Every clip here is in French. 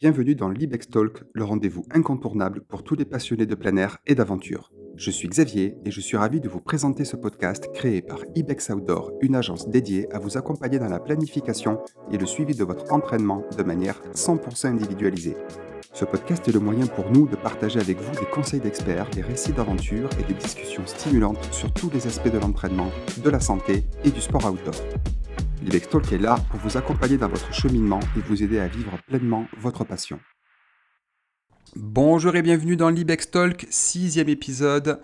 Bienvenue dans l'Ibex Talk, le rendez-vous incontournable pour tous les passionnés de plein air et d'aventure. Je suis Xavier et je suis ravi de vous présenter ce podcast créé par Ibex Outdoor, une agence dédiée à vous accompagner dans la planification et le suivi de votre entraînement de manière 100% individualisée. Ce podcast est le moyen pour nous de partager avec vous des conseils d'experts, des récits d'aventure et des discussions stimulantes sur tous les aspects de l'entraînement, de la santé et du sport outdoor. Talk est là pour vous accompagner dans votre cheminement et vous aider à vivre pleinement votre passion. Bonjour et bienvenue dans l'Ibex Talk, sixième épisode,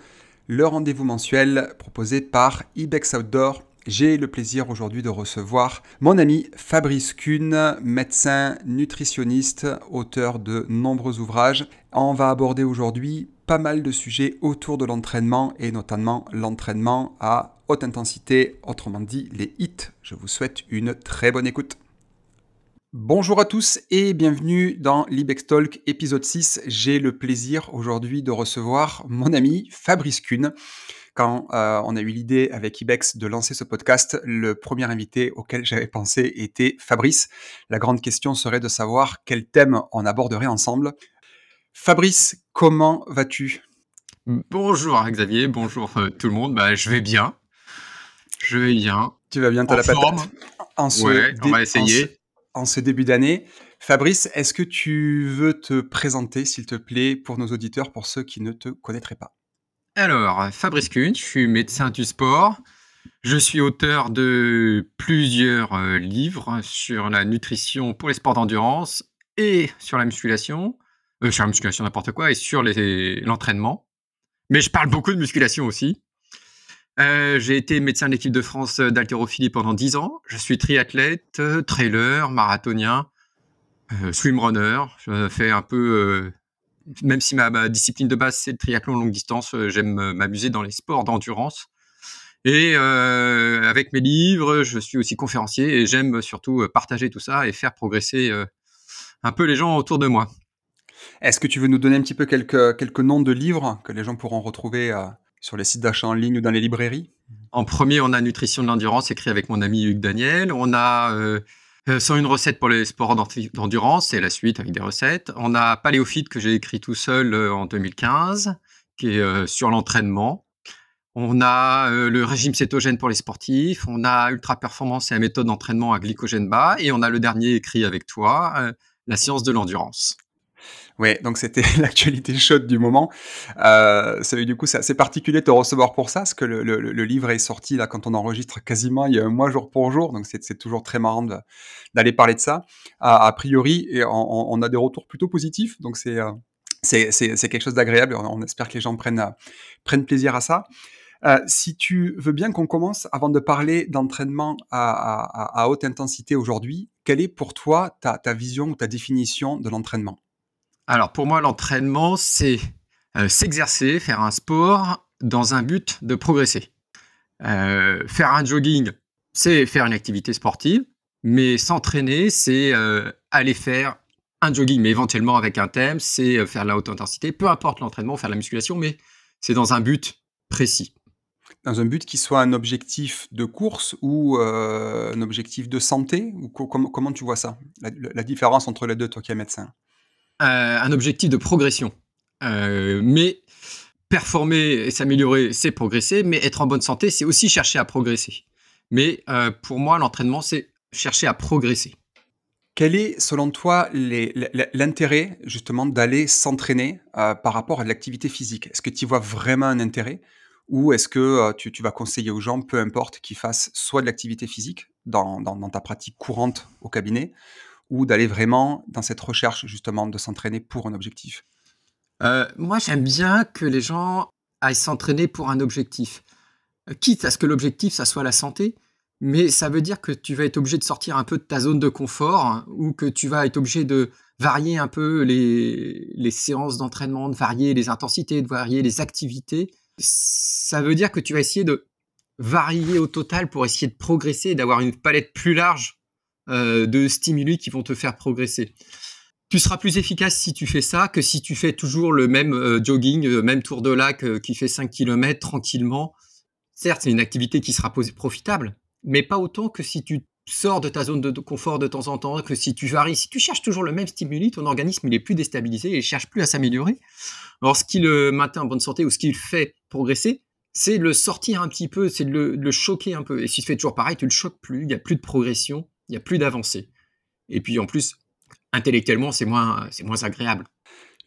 le rendez-vous mensuel proposé par Ibex Outdoor. J'ai le plaisir aujourd'hui de recevoir mon ami Fabrice Kuhn, médecin, nutritionniste, auteur de nombreux ouvrages. On va aborder aujourd'hui pas mal de sujets autour de l'entraînement et notamment l'entraînement à haute intensité, autrement dit les hits. Je vous souhaite une très bonne écoute. Bonjour à tous et bienvenue dans l'Ibex Talk épisode 6. J'ai le plaisir aujourd'hui de recevoir mon ami Fabrice Kuhn. Quand euh, on a eu l'idée avec Ibex de lancer ce podcast, le premier invité auquel j'avais pensé était Fabrice. La grande question serait de savoir quel thème on aborderait ensemble. Fabrice, comment vas-tu? Bonjour Xavier, bonjour euh, tout le monde. Bah, je vais bien. Je vais bien. Tu vas bien, t'as la patate en ouais, on va essayer. En ce, début d'année. Fabrice, est-ce que tu veux te présenter, s'il te plaît, pour nos auditeurs, pour ceux qui ne te connaîtraient pas? Alors, Fabrice Kuhn, je suis médecin du sport. Je suis auteur de plusieurs euh, livres sur la nutrition pour les sports d'endurance et sur la musculation. Euh, sur la musculation n'importe quoi et sur l'entraînement. Mais je parle beaucoup de musculation aussi. Euh, j'ai été médecin de l'équipe de France d'haltérophilie pendant 10 ans. Je suis triathlète, euh, trailer, marathonien, euh, swimrunner. Je fais un peu, euh, même si ma, discipline de base c'est le triathlon longue distance, j'aime m'amuser dans les sports d'endurance. Et avec mes livres, je suis aussi conférencier et j'aime surtout partager tout ça et faire progresser un peu les gens autour de moi. Est-ce que tu veux nous donner un petit peu quelques, quelques noms de livres que les gens pourront retrouver sur les sites d'achat en ligne ou dans les librairies? En premier, on a Nutrition de l'endurance, écrit avec mon ami Hugues Daniel. On a euh, 101 euh, recettes pour les sports d'endurance, c'est la suite avec des recettes. On a Paléophyte que j'ai écrit tout seul euh, en 2015, qui est euh, sur l'entraînement. On a le régime cétogène pour les sportifs. On a Ultra Performance et la méthode d'entraînement à glycogène bas. Et on a le dernier écrit avec toi, la science de l'endurance. Ouais, donc c'était l'actualité chaude du moment. Euh, du coup, c'est particulier de te recevoir pour ça, parce que le, le, le, livre est sorti là quand on enregistre quasiment il y a un mois jour pour jour, donc c'est toujours très marrant d'aller parler de ça. A, a priori, et on, on, a des retours plutôt positifs, donc c'est euh, c'est quelque chose d'agréable. On, on, espère que les gens prennent prennent plaisir à ça. Euh, si tu veux bien qu'on commence, avant de parler d'entraînement à, à, à, haute intensité aujourd'hui, quelle est pour toi ta, ta vision ou ta définition de l'entraînement? Alors pour moi, l'entraînement, c'est euh, s'exercer, faire un sport dans un but de progresser. Euh, faire un jogging, c'est faire une activité sportive, mais s'entraîner, c'est euh, aller faire un jogging, mais éventuellement avec un thème, c'est faire de la haute intensité, peu importe l'entraînement, faire de la musculation, mais c'est dans un but précis. Dans un but qui soit un objectif de course ou un objectif de santé? Ou Comment tu vois ça? La, la différence entre les deux, toi qui es médecin? Un objectif de progression. Euh, mais performer et s'améliorer, c'est progresser, mais être en bonne santé, c'est aussi chercher à progresser. Mais euh, pour moi, l'entraînement, c'est chercher à progresser. Quel est, selon toi, l'intérêt justement d'aller s'entraîner par rapport à l'activité physique? Est-ce que tu vois vraiment un intérêt? Ou est-ce que tu, vas conseiller aux gens, peu importe, qu'ils fassent soit de l'activité physique dans, ta pratique courante au cabinet, ou d'aller vraiment dans cette recherche justement de s'entraîner pour un objectif? Euh, Moi, j'aime bien que les gens aillent s'entraîner pour un objectif. Euh, quitte à ce que l'objectif, ça soit la santé, mais ça veut dire que tu vas être obligé de sortir un peu de ta zone de confort hein, ou que tu vas être obligé de varier un peu les, les séances d'entraînement, de varier les intensités, de varier les activités. Ça veut dire que tu vas essayer de varier au total pour essayer de progresser et d'avoir une palette plus large euh, de stimuli qui vont te faire progresser. Tu seras plus efficace si tu fais ça que si tu fais toujours le même euh, jogging, le même tour de lac euh, qui fait 5 km tranquillement. Certes, c'est une activité qui sera profitable, mais pas autant que si tu sors de ta zone de confort de temps en temps, que si tu varies, si tu cherches toujours le même stimuli, ton organisme il est plus déstabilisé et il cherche plus à s'améliorer. Alors ce qui le maintient en bonne santé ou ce qui le fait progresser, c'est le sortir un petit peu, c'est de le, choquer un peu. Et si tu fais toujours pareil, tu le choques plus, il n'y a plus de progression, il n'y a plus d'avancée. Et puis en plus, intellectuellement, c'est moins, moins agréable.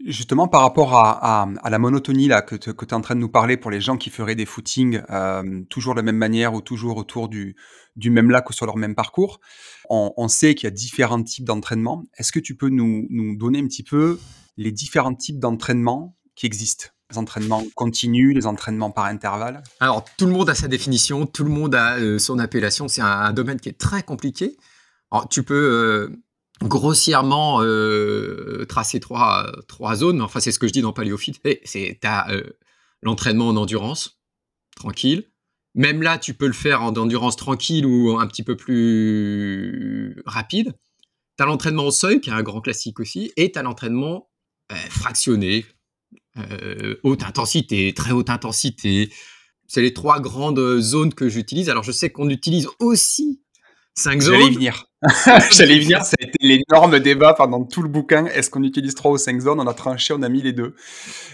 Justement, par rapport à, la monotonie là, que tu es en train de nous parler pour les gens qui feraient des footings euh, toujours de la même manière ou toujours autour du, du même lac ou sur leur même parcours, on, sait qu'il y a différents types d'entraînement. Est-ce que tu peux nous, nous, donner un petit peu les différents types d'entraînement qui existent? Les entraînements continus, les entraînements par intervalle? Alors, tout le monde a sa définition, tout le monde a euh, son appellation. C'est un, domaine qui est très compliqué. Tu peux euh, grossièrement euh, tracer trois, trois zones. Enfin, c'est ce que je dis dans Paléophyte. C'est as euh, l'entraînement en endurance, tranquille. Même là, tu peux le faire en endurance tranquille ou un petit peu plus rapide. Tu as l'entraînement au seuil, qui est un grand classique aussi, et tu as l'entraînement fractionné, haute intensité, très haute intensité. C'est les trois grandes zones que j'utilise. Alors, je sais qu'on utilise aussi cinq zones. J'allais venir. J'allais venir, ça a été l'énorme débat pendant tout le bouquin. Est-ce qu'on utilise trois ou cinq zones? On a tranché, on a mis les deux.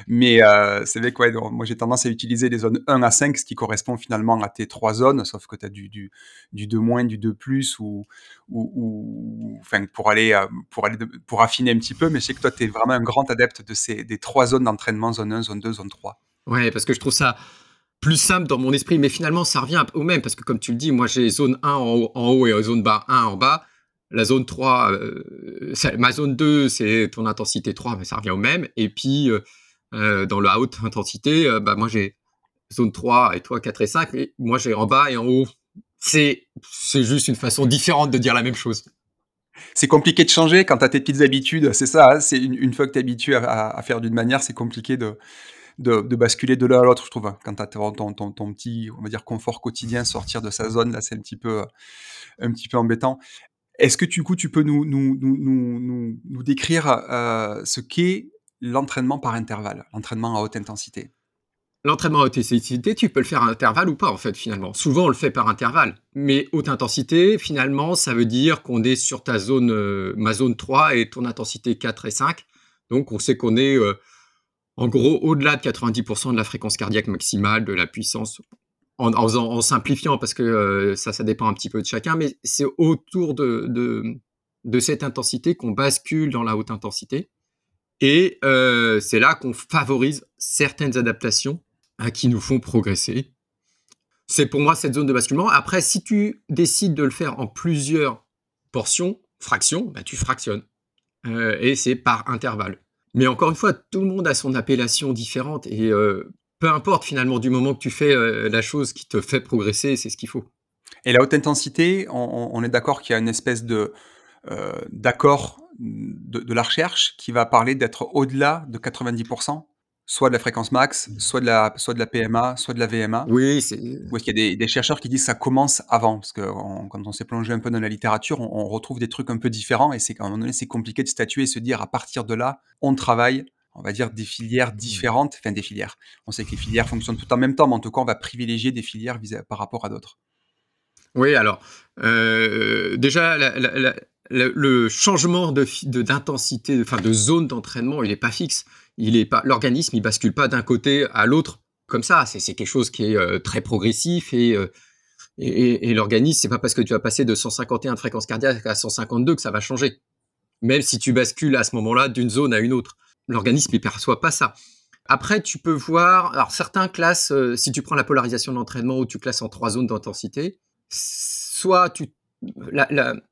Mais euh, c'est vrai que ouais, moi j'ai tendance à utiliser les zones 1 à 5, ce qui correspond finalement à tes trois zones, sauf que tu as du, du, du 2 moins, du 2 plus, ou, ou, ou enfin, pour, aller, euh, pour, aller pour affiner un petit peu. Mais je sais que toi, tu es vraiment un grand adepte de ces, des trois zones d'entraînement, zone 1, zone 2, zone 3. Ouais, parce que je trouve ça plus simple dans mon esprit, mais finalement, ça revient au même, parce que comme tu le dis, moi, j'ai zone 1 en haut, et zone bas 1 en bas. La zone 3, euh, ma zone 2, c'est ton intensité 3, mais ça revient au même. Et puis, euh, euh, dans la haute intensité, bah, moi, j'ai zone 3 et toi 4 et 5, mais moi, j'ai en bas et en haut. C'est, c'est juste une façon différente de dire la même chose. C'est compliqué de changer quand tu as tes petites habitudes, c'est ça. Hein, c'est une, fois que tu es habitué à faire d'une manière, c'est compliqué de, de, basculer de l'un à l'autre, je trouve. Hein. Quand tu as ton, ton, ton, petit, on va dire, confort quotidien, sortir de sa zone, là, c'est un petit peu, un petit peu embêtant. Est-ce que du coup, tu peux nous, nous, nous, nous, décrire euh, ce qu'est l'entraînement par intervalle, l'entraînement à haute intensité? L'entraînement à haute intensité, tu peux le faire à intervalle ou pas, en fait, finalement. Souvent, on le fait par intervalle. Mais haute intensité, finalement, ça veut dire qu'on est sur ta zone, euh, ma zone 3 et ton intensité 4 et 5. Donc, on sait qu'on est euh, en gros, au-delà de 90% de la fréquence cardiaque maximale, de la puissance, en, simplifiant, parce que euh, ça, ça dépend un petit peu de chacun, mais c'est autour de, cette intensité qu'on bascule dans la haute intensité. Et euh, c'est là qu'on favorise certaines adaptations hein, qui nous font progresser. C'est pour moi cette zone de basculement. Après, si tu décides de le faire en plusieurs portions, fractions, bah, tu fractionnes. Euh, et c'est par intervalle. Mais encore une fois, tout le monde a son appellation différente et euh, peu importe finalement du moment que tu fais euh, la chose qui te fait progresser, c'est ce qu'il faut. Et la haute intensité, on, est d'accord qu'il y a une espèce euh, d'accord de, la recherche qui va parler d'être au-delà de 90% soit de la fréquence max, soit de la, soit de la PMA, soit de la VMA Oui, c'est. Ou est-ce qu'il y a des, chercheurs qui disent que ça commence avant? Parce que quand on s'est plongé un peu dans la littérature, on, retrouve des trucs un peu différents et c'est qu'à un moment donné, c'est compliqué de statuer et se dire à partir de là, on travaille, on va dire, des filières mmh. différentes, enfin des filières. On sait que les filières fonctionnent tout en même temps, mais en tout cas, on va privilégier des filières par rapport à d'autres. Oui, alors, euh, déjà, le changement d'intensité, de, enfin de zone d'entraînement, il n'est pas fixe il est pas, l'organisme, il bascule pas d'un côté à l'autre comme ça. C'est, quelque chose qui est euh, très progressif euh, et, et, l'organisme, c'est pas parce que tu vas passer de 151 de fréquence cardiaque à 152 que ça va changer. Même si tu bascules à ce moment-là d'une zone à une autre, l'organisme il perçoit pas ça. Après, tu peux voir, alors certains classes, euh, si tu prends la polarisation de l'entraînement où tu classes en trois zones d'intensité, soit tu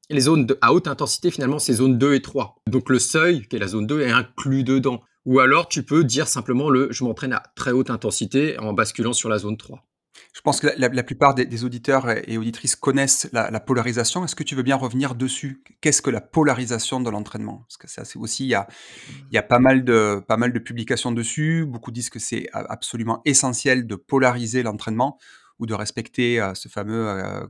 les zones à haute intensité, finalement, c'est zone 2 et 3. Donc le seuil, qui est la zone 2, est inclus dedans. Ou alors tu peux dire simplement le je m'entraîne à très haute intensité en basculant sur la zone 3. Je pense que la, plupart des, auditeurs et auditrices connaissent la, polarisation. Est-ce que tu veux bien revenir dessus? Qu'est-ce que la polarisation de l'entraînement? Parce que ça, c'est aussi, il y a, il y a pas, mal de, pas mal de publications dessus. Beaucoup disent que c'est absolument essentiel de polariser l'entraînement ou de respecter euh, ce fameux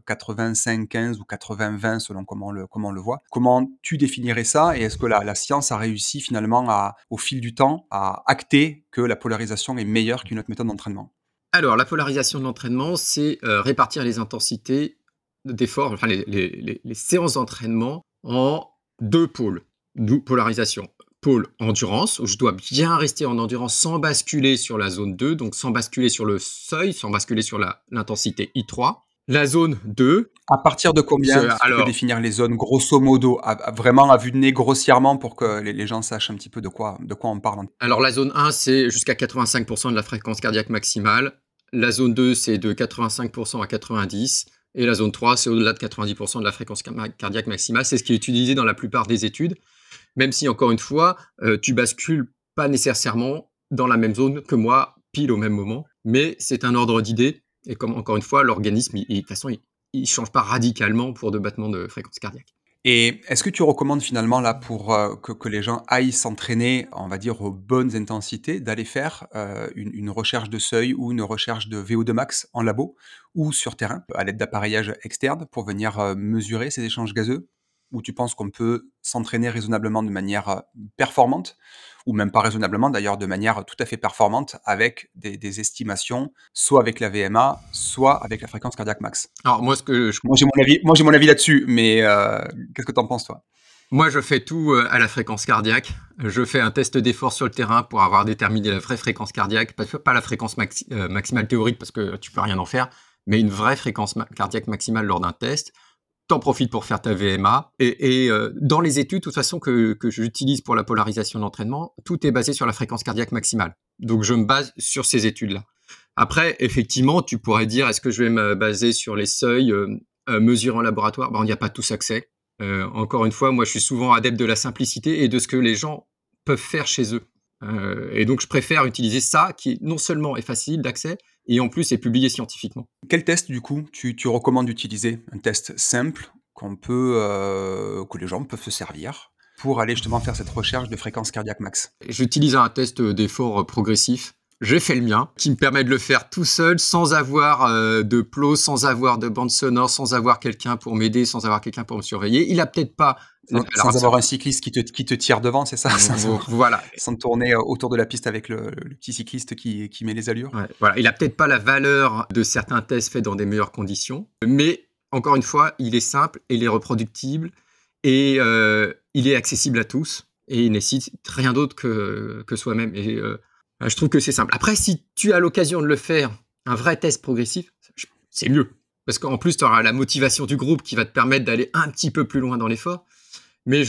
85-15 euh, ou 80-20 selon comment on, le, comment le voit. Comment tu définirais ça et est-ce que la, la, science a réussi finalement à, au fil du temps à acter que la polarisation est meilleure qu'une autre méthode d'entraînement? Alors la polarisation de l'entraînement, c'est euh, répartir les intensités d'effort, enfin les, séances d'entraînement en deux pôles, d'où polarisation. Pôle endurance, où je dois bien rester en endurance sans basculer sur la zone 2, donc sans basculer sur le seuil, sans basculer sur l'intensité I3. La zone 2. À partir de combien tu peux définir les zones grosso modo, vraiment à vue de nez grossièrement pour que les, gens sachent un petit peu de quoi, de quoi on parle Alors la zone 1, c'est jusqu'à 85% de la fréquence cardiaque maximale. La zone 2, c'est de 85% à 90%. Et la zone 3, c'est au-delà de 90% de la fréquence cardiaque maximale. C'est ce qui est utilisé dans la plupart des études, même si, encore une fois, euh, tu bascules pas nécessairement dans la même zone que moi, pile au même moment. Mais c'est un ordre d'idée. Et comme, encore une fois, l'organisme, de toute façon, il ne change pas radicalement pour deux battements de fréquence cardiaque. Et est-ce que tu recommandes finalement là pour euh, que, les gens aillent s'entraîner, on va dire aux bonnes intensités, d'aller faire euh, une, recherche de seuil ou une recherche de VO2 max en labo ou sur terrain à l'aide d'appareillages externes pour venir mesurer ces échanges gazeux? Ou tu penses qu'on peut s'entraîner raisonnablement de manière performante ou même pas raisonnablement d'ailleurs, de manière tout à fait performante avec des, estimations, soit avec la VMA, soit avec la fréquence cardiaque max. Alors moi, ce que moi j'ai mon avis, moi j'ai mon avis là-dessus, mais euh, qu'est-ce que tu en penses toi? Moi, je fais tout euh, à la fréquence cardiaque. Je fais un test d'effort sur le terrain pour avoir déterminé la vraie fréquence cardiaque, pas la fréquence euh, maximale théorique parce que tu peux rien en faire, mais une vraie fréquence cardiaque maximale lors d'un test t'en profites pour faire ta VMA. Et, euh, dans les études, de toute façon, que, j'utilise pour la polarisation d'entraînement, tout est basé sur la fréquence cardiaque maximale. Donc, je me base sur ces études-là. Après, effectivement, tu pourrais dire, est-ce que je vais me baser sur les seuils euh, euh mesurés en laboratoire? Ben, On n'y a pas tous accès. Encore une fois, moi, je suis souvent adepte de la simplicité et de ce que les gens peuvent faire chez eux. et donc, je préfère utiliser ça, qui non seulement est facile d'accès, et en plus est publié scientifiquement. Quel test du coup tu, recommandes d'utiliser? Un test simple qu'on peut, euh, que les gens peuvent se servir pour aller justement faire cette recherche de fréquence cardiaque max J'utilise un test d'effort progressif j'ai fait le mien, qui me permet de le faire tout seul, sans avoir euh, de plot, sans avoir de bande sonore, sans avoir quelqu'un pour m'aider, sans avoir quelqu'un pour me surveiller. Il a peut-être pas sans, avoir un cycliste qui te, qui te tire devant, c'est ça? Voilà. Sans tourner euh, autour de la piste avec le, petit cycliste qui, qui, met les allures? voilà. Il a peut-être pas la valeur de certains tests faits dans des meilleures conditions, mais encore une fois, il est simple, il est reproductible et euh, il est accessible à tous et il nécessite rien d'autre que, que soi-même. Et euh, je trouve que c'est simple. Après, si tu as l'occasion de le faire, un vrai test progressif, c'est mieux. Parce qu'en plus, tu auras la motivation du groupe qui va te permettre d'aller un petit peu plus loin dans l'effort. Mais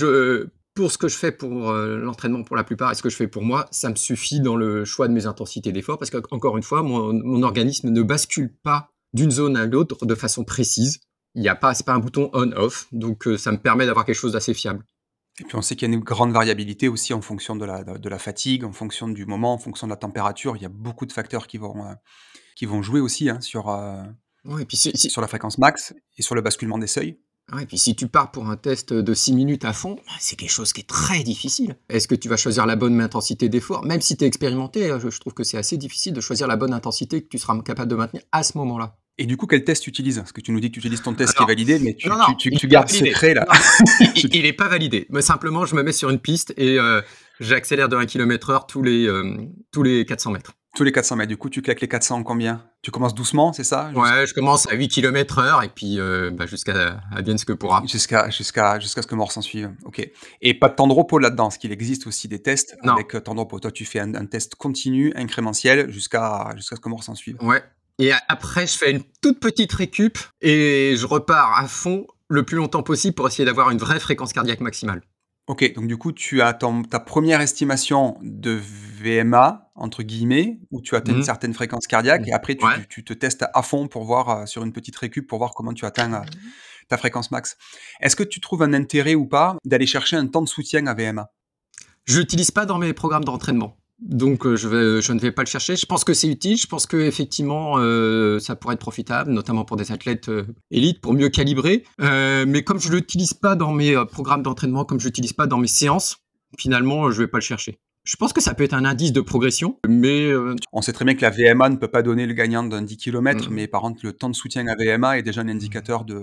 pour ce que je fais pour euh, l'entraînement pour la plupart et ce que je fais pour moi, ça me suffit dans le choix de mes intensités d'effort parce qu'encore une fois, mon, organisme ne bascule pas d'une zone à l'autre de façon précise. Il n'y a pas, c'est pas un bouton on/off, donc euh, ça me permet d'avoir quelque chose d'assez fiable. Et puis on sait qu'il y a une grande variabilité aussi en fonction de la, de la fatigue, en fonction du moment, en fonction de la température. Il y a beaucoup de facteurs qui vont, euh, qui vont jouer aussi hein, sur, euh, puis sur la fréquence max et sur le basculement des seuils. et puis si tu pars pour un test de 6 minutes à fond, c'est quelque chose qui est très difficile. Est-ce que tu vas choisir la bonne intensité d'effort? Même si tu es expérimenté, je, je trouve que c'est assez difficile de choisir la bonne intensité que tu seras capable de maintenir à ce moment-là. Et du coup, quel test tu utilises? Parce que tu nous dis que tu utilises ton test qui est validé, mais tu, tu, gardes secret là. il n'est pas validé. Mais simplement, je me mets sur une piste et euh, j'accélère de 1 km/h tous les, euh, tous les 400 mètres. Tous les 400 mètres. Du coup, tu claques les 400 en combien? Tu commences doucement, c'est ça? Ouais, je commence à 8 km/h et puis euh, bah, jusqu'à bien ce que pourra. Jusqu'à jusqu'à jusqu'à ce que mort s'en suive. Ok. Et pas de temps de repos là-dedans, parce qu'il existe aussi des tests avec temps de repos. Toi, tu fais un, un test continu, incrémentiel, jusqu'à jusqu'à ce que mort s'en suive. Ouais. Et après, je fais une toute petite récup et je repars à fond le plus longtemps possible pour essayer d'avoir une vraie fréquence cardiaque maximale. Ok, donc du coup, tu as ta première estimation de VMA, entre guillemets, où tu atteins une mhm. certaine fréquence cardiaque, et après, tu, te testes à fond pour voir, euh, sur une petite récup, pour voir comment tu atteins euh, ta fréquence max. Est-ce que tu trouves un intérêt ou pas d'aller chercher un temps de soutien à VMA Je l'utilise pas dans mes programmes d'entraînement. Donc euh, je, vais, je ne vais pas le chercher. Je pense que c'est utile. Je pense que effectivement euh, ça pourrait être profitable, notamment pour des athlètes euh, élites, pour mieux calibrer. mais comme je l'utilise pas dans mes programmes d'entraînement, comme je l'utilise pas dans mes séances, finalement je vais pas le chercher. Je pense que ça peut être un indice de progression, mais... On sait très bien que la VMA ne peut pas donner le gagnant d'un 10 km, mm. mais par contre, le temps de soutien à VMA est déjà un indicateur de,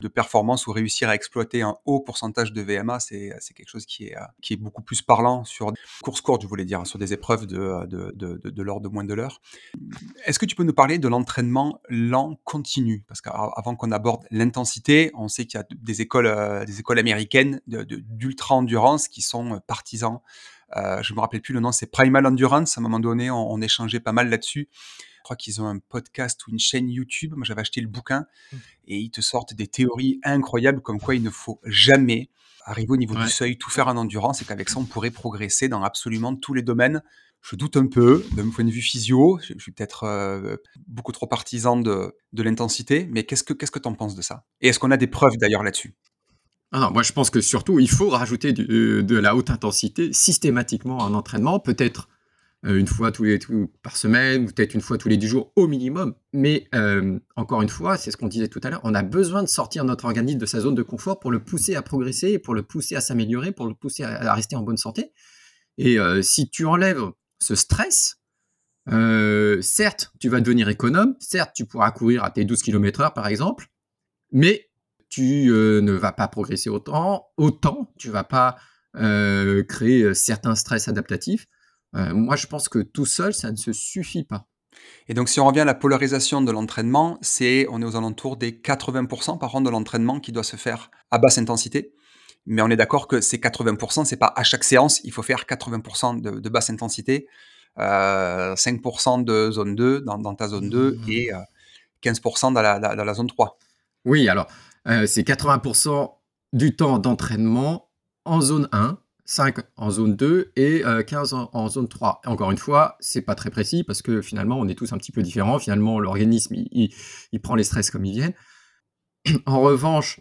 de performance ou réussir à exploiter un haut pourcentage de VMA, c'est quelque chose qui est, qui est beaucoup plus parlant sur course courte, je voulais dire, sur des épreuves de, de, de, de, l'ordre de moins de l'heure. Est-ce que tu peux nous parler de l'entraînement lent continu? Parce qu'avant qu'on aborde l'intensité, on sait qu'il y a des écoles, euh, des écoles américaines d'ultra-endurance qui sont partisans. Euh, je me rappelle plus le nom, c'est Primal Endurance. À un moment donné, on, on échangeait pas mal là-dessus. Je crois qu'ils ont un podcast ou une chaîne YouTube. Moi, j'avais acheté le bouquin mmh. et ils te sortent des théories incroyables comme quoi il ne faut jamais arriver au niveau du seuil, tout faire en endurance et qu'avec ça, on pourrait progresser dans absolument tous les domaines. Je doute un peu, mon point de vue physio, je, suis peut-être euh, beaucoup trop partisan de, de l'intensité, mais qu'est-ce que qu'est-ce que tu en penses de ça? Et est-ce qu'on a des preuves d'ailleurs là-dessus? Ah non, moi je pense que surtout il faut rajouter euh, de la haute intensité systématiquement en entraînement, peut-être euh, une fois tous les par semaine, peut-être une fois tous les dix jours au minimum. Mais euh, encore une fois, c'est ce qu'on disait tout à l'heure, on a besoin de sortir notre organisme de sa zone de confort pour le pousser à progresser, pour le pousser à s'améliorer, pour le pousser à, rester en bonne santé. Et si tu enlèves ce stress, certes, tu vas devenir économe, certes, tu pourras courir à tes 12 km heure par exemple, mais tu ne vas pas progresser autant, autant, tu vas pas créer certains stress adaptatifs. Euh, moi, je pense que tout seul, ça ne se suffit pas. Et donc, si on revient à la polarisation de l'entraînement, c'est on est aux alentours des 80% par an de l'entraînement qui doit se faire à basse intensité. Mais on est d'accord que ces 80%, c'est pas à chaque séance, il faut faire 80% de, basse intensité, 5% euh, de zone 2 dans, ta zone 2 mmh. et 15% euh, dans la, zone 3. Oui, alors c'est 80% du temps d'entraînement en zone 1 5 en zone 2 et 15 euh, en, zone 3. encore une fois, c'est pas très précis parce que finalement, on est tous un petit peu différents. Finalement, l'organisme, il, prend les stress comme ils viennent. En revanche,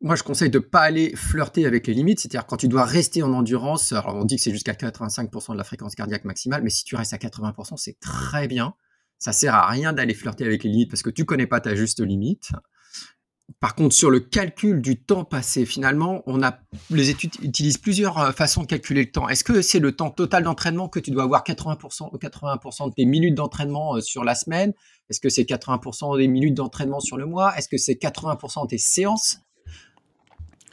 moi, je conseille de pas aller flirter avec les limites. C'est-à-dire, quand tu dois rester en endurance, on dit que c'est jusqu'à 85% de la fréquence cardiaque maximale, mais si tu restes à 80%, c'est très bien. Ça sert à rien d'aller flirter avec les limites parce que tu connais pas ta juste limite. Par contre, sur le calcul du temps passé, finalement, on a, les études utilisent plusieurs euh, façons de calculer le temps. Est-ce que c'est le temps total d'entraînement que tu dois avoir 80%, 80% de tes minutes d'entraînement euh, sur la semaine? Est-ce que c'est 80% des minutes d'entraînement sur le mois? Est-ce que c'est 80% de tes séances?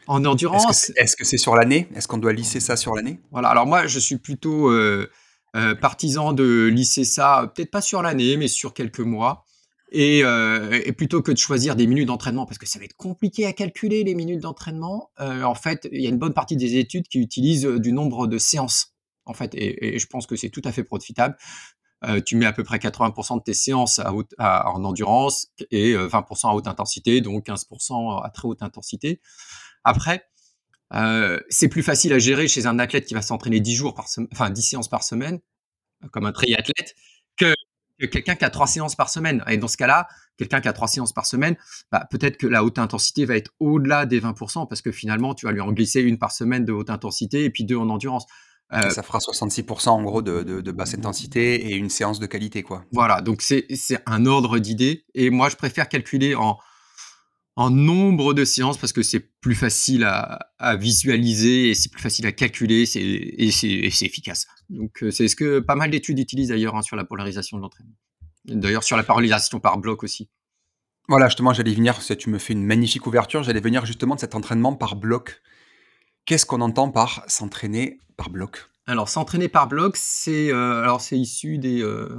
En endurance? Est-ce que c'est sur l'année? Est-ce qu'on doit lisser ça sur l'année? Voilà, alors moi, je suis plutôt euh, partisan de lisser ça, peut-être pas sur l'année, mais sur quelques mois. Euh, et, plutôt que de choisir des minutes d'entraînement, parce que ça va être compliqué à calculer les minutes d'entraînement, euh, en fait, il y a une bonne partie des études qui utilisent euh, du nombre de séances, en fait, et, je pense que c'est tout à fait profitable. tu mets à peu près 80% de tes séances en endurance et 20% à haute intensité, donc 15% à très haute intensité. Après, c'est plus facile à gérer chez un athlète qui va s'entraîner 10 jours par semaine, enfin 10 séances par semaine, comme un triathlète, que quelqu'un qui a trois séances par semaine. Et dans ce cas-là, quelqu'un qui a trois séances par semaine, bah, peut-être que la haute intensité va être au-delà des 20% parce que finalement, tu vas lui en glisser une par semaine de haute intensité et puis deux en endurance. Euh, ça fera 66% en gros de, basse intensité et une séance de qualité. quoi. Voilà, donc c'est un ordre d'idées. Et moi, je préfère calculer en, en nombre de séances parce que c'est plus facile à, visualiser et c'est plus facile à calculer et c'est efficace. Donc, euh, c'est ce que pas mal d'études utilisent d'ailleurs hein, sur la polarisation de l'entraînement. D'ailleurs, sur la polarisation par bloc aussi. Voilà, justement, j'allais venir, tu me fais une magnifique ouverture, j'allais venir justement de cet entraînement par bloc. Qu'est-ce qu'on entend par s'entraîner par bloc? Alors, s'entraîner par bloc, c'est euh, alors c'est issu des euh,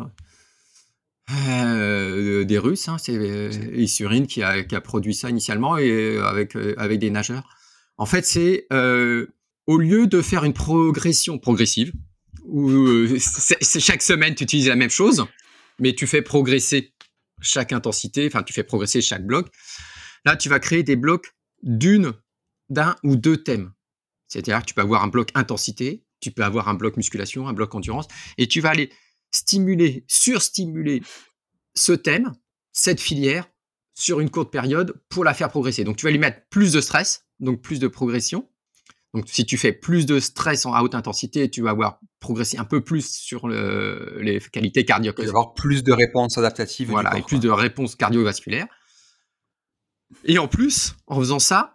des Russes, hein, c'est Issurin qui a, qui a, produit ça initialement et avec avec des nageurs. En fait, c'est au lieu de faire une progression progressive, où euh, chaque semaine tu utilises la même chose, mais tu fais progresser chaque intensité, enfin tu fais progresser chaque bloc. Là, tu vas créer des blocs d'une, d'un ou deux thèmes. C'est-à-dire que tu peux avoir un bloc intensité, tu peux avoir un bloc musculation, un bloc endurance, et tu vas aller stimuler, surstimuler ce thème, cette filière, sur une courte période pour la faire progresser. Donc tu vas lui mettre plus de stress, donc plus de progression, donc, si tu fais plus de stress en haute intensité, tu vas avoir progressé un peu plus sur les qualités vas avoir plus de réponses adaptatives. Voilà, et plus de réponses cardiovasculaires. Et en plus, en faisant ça,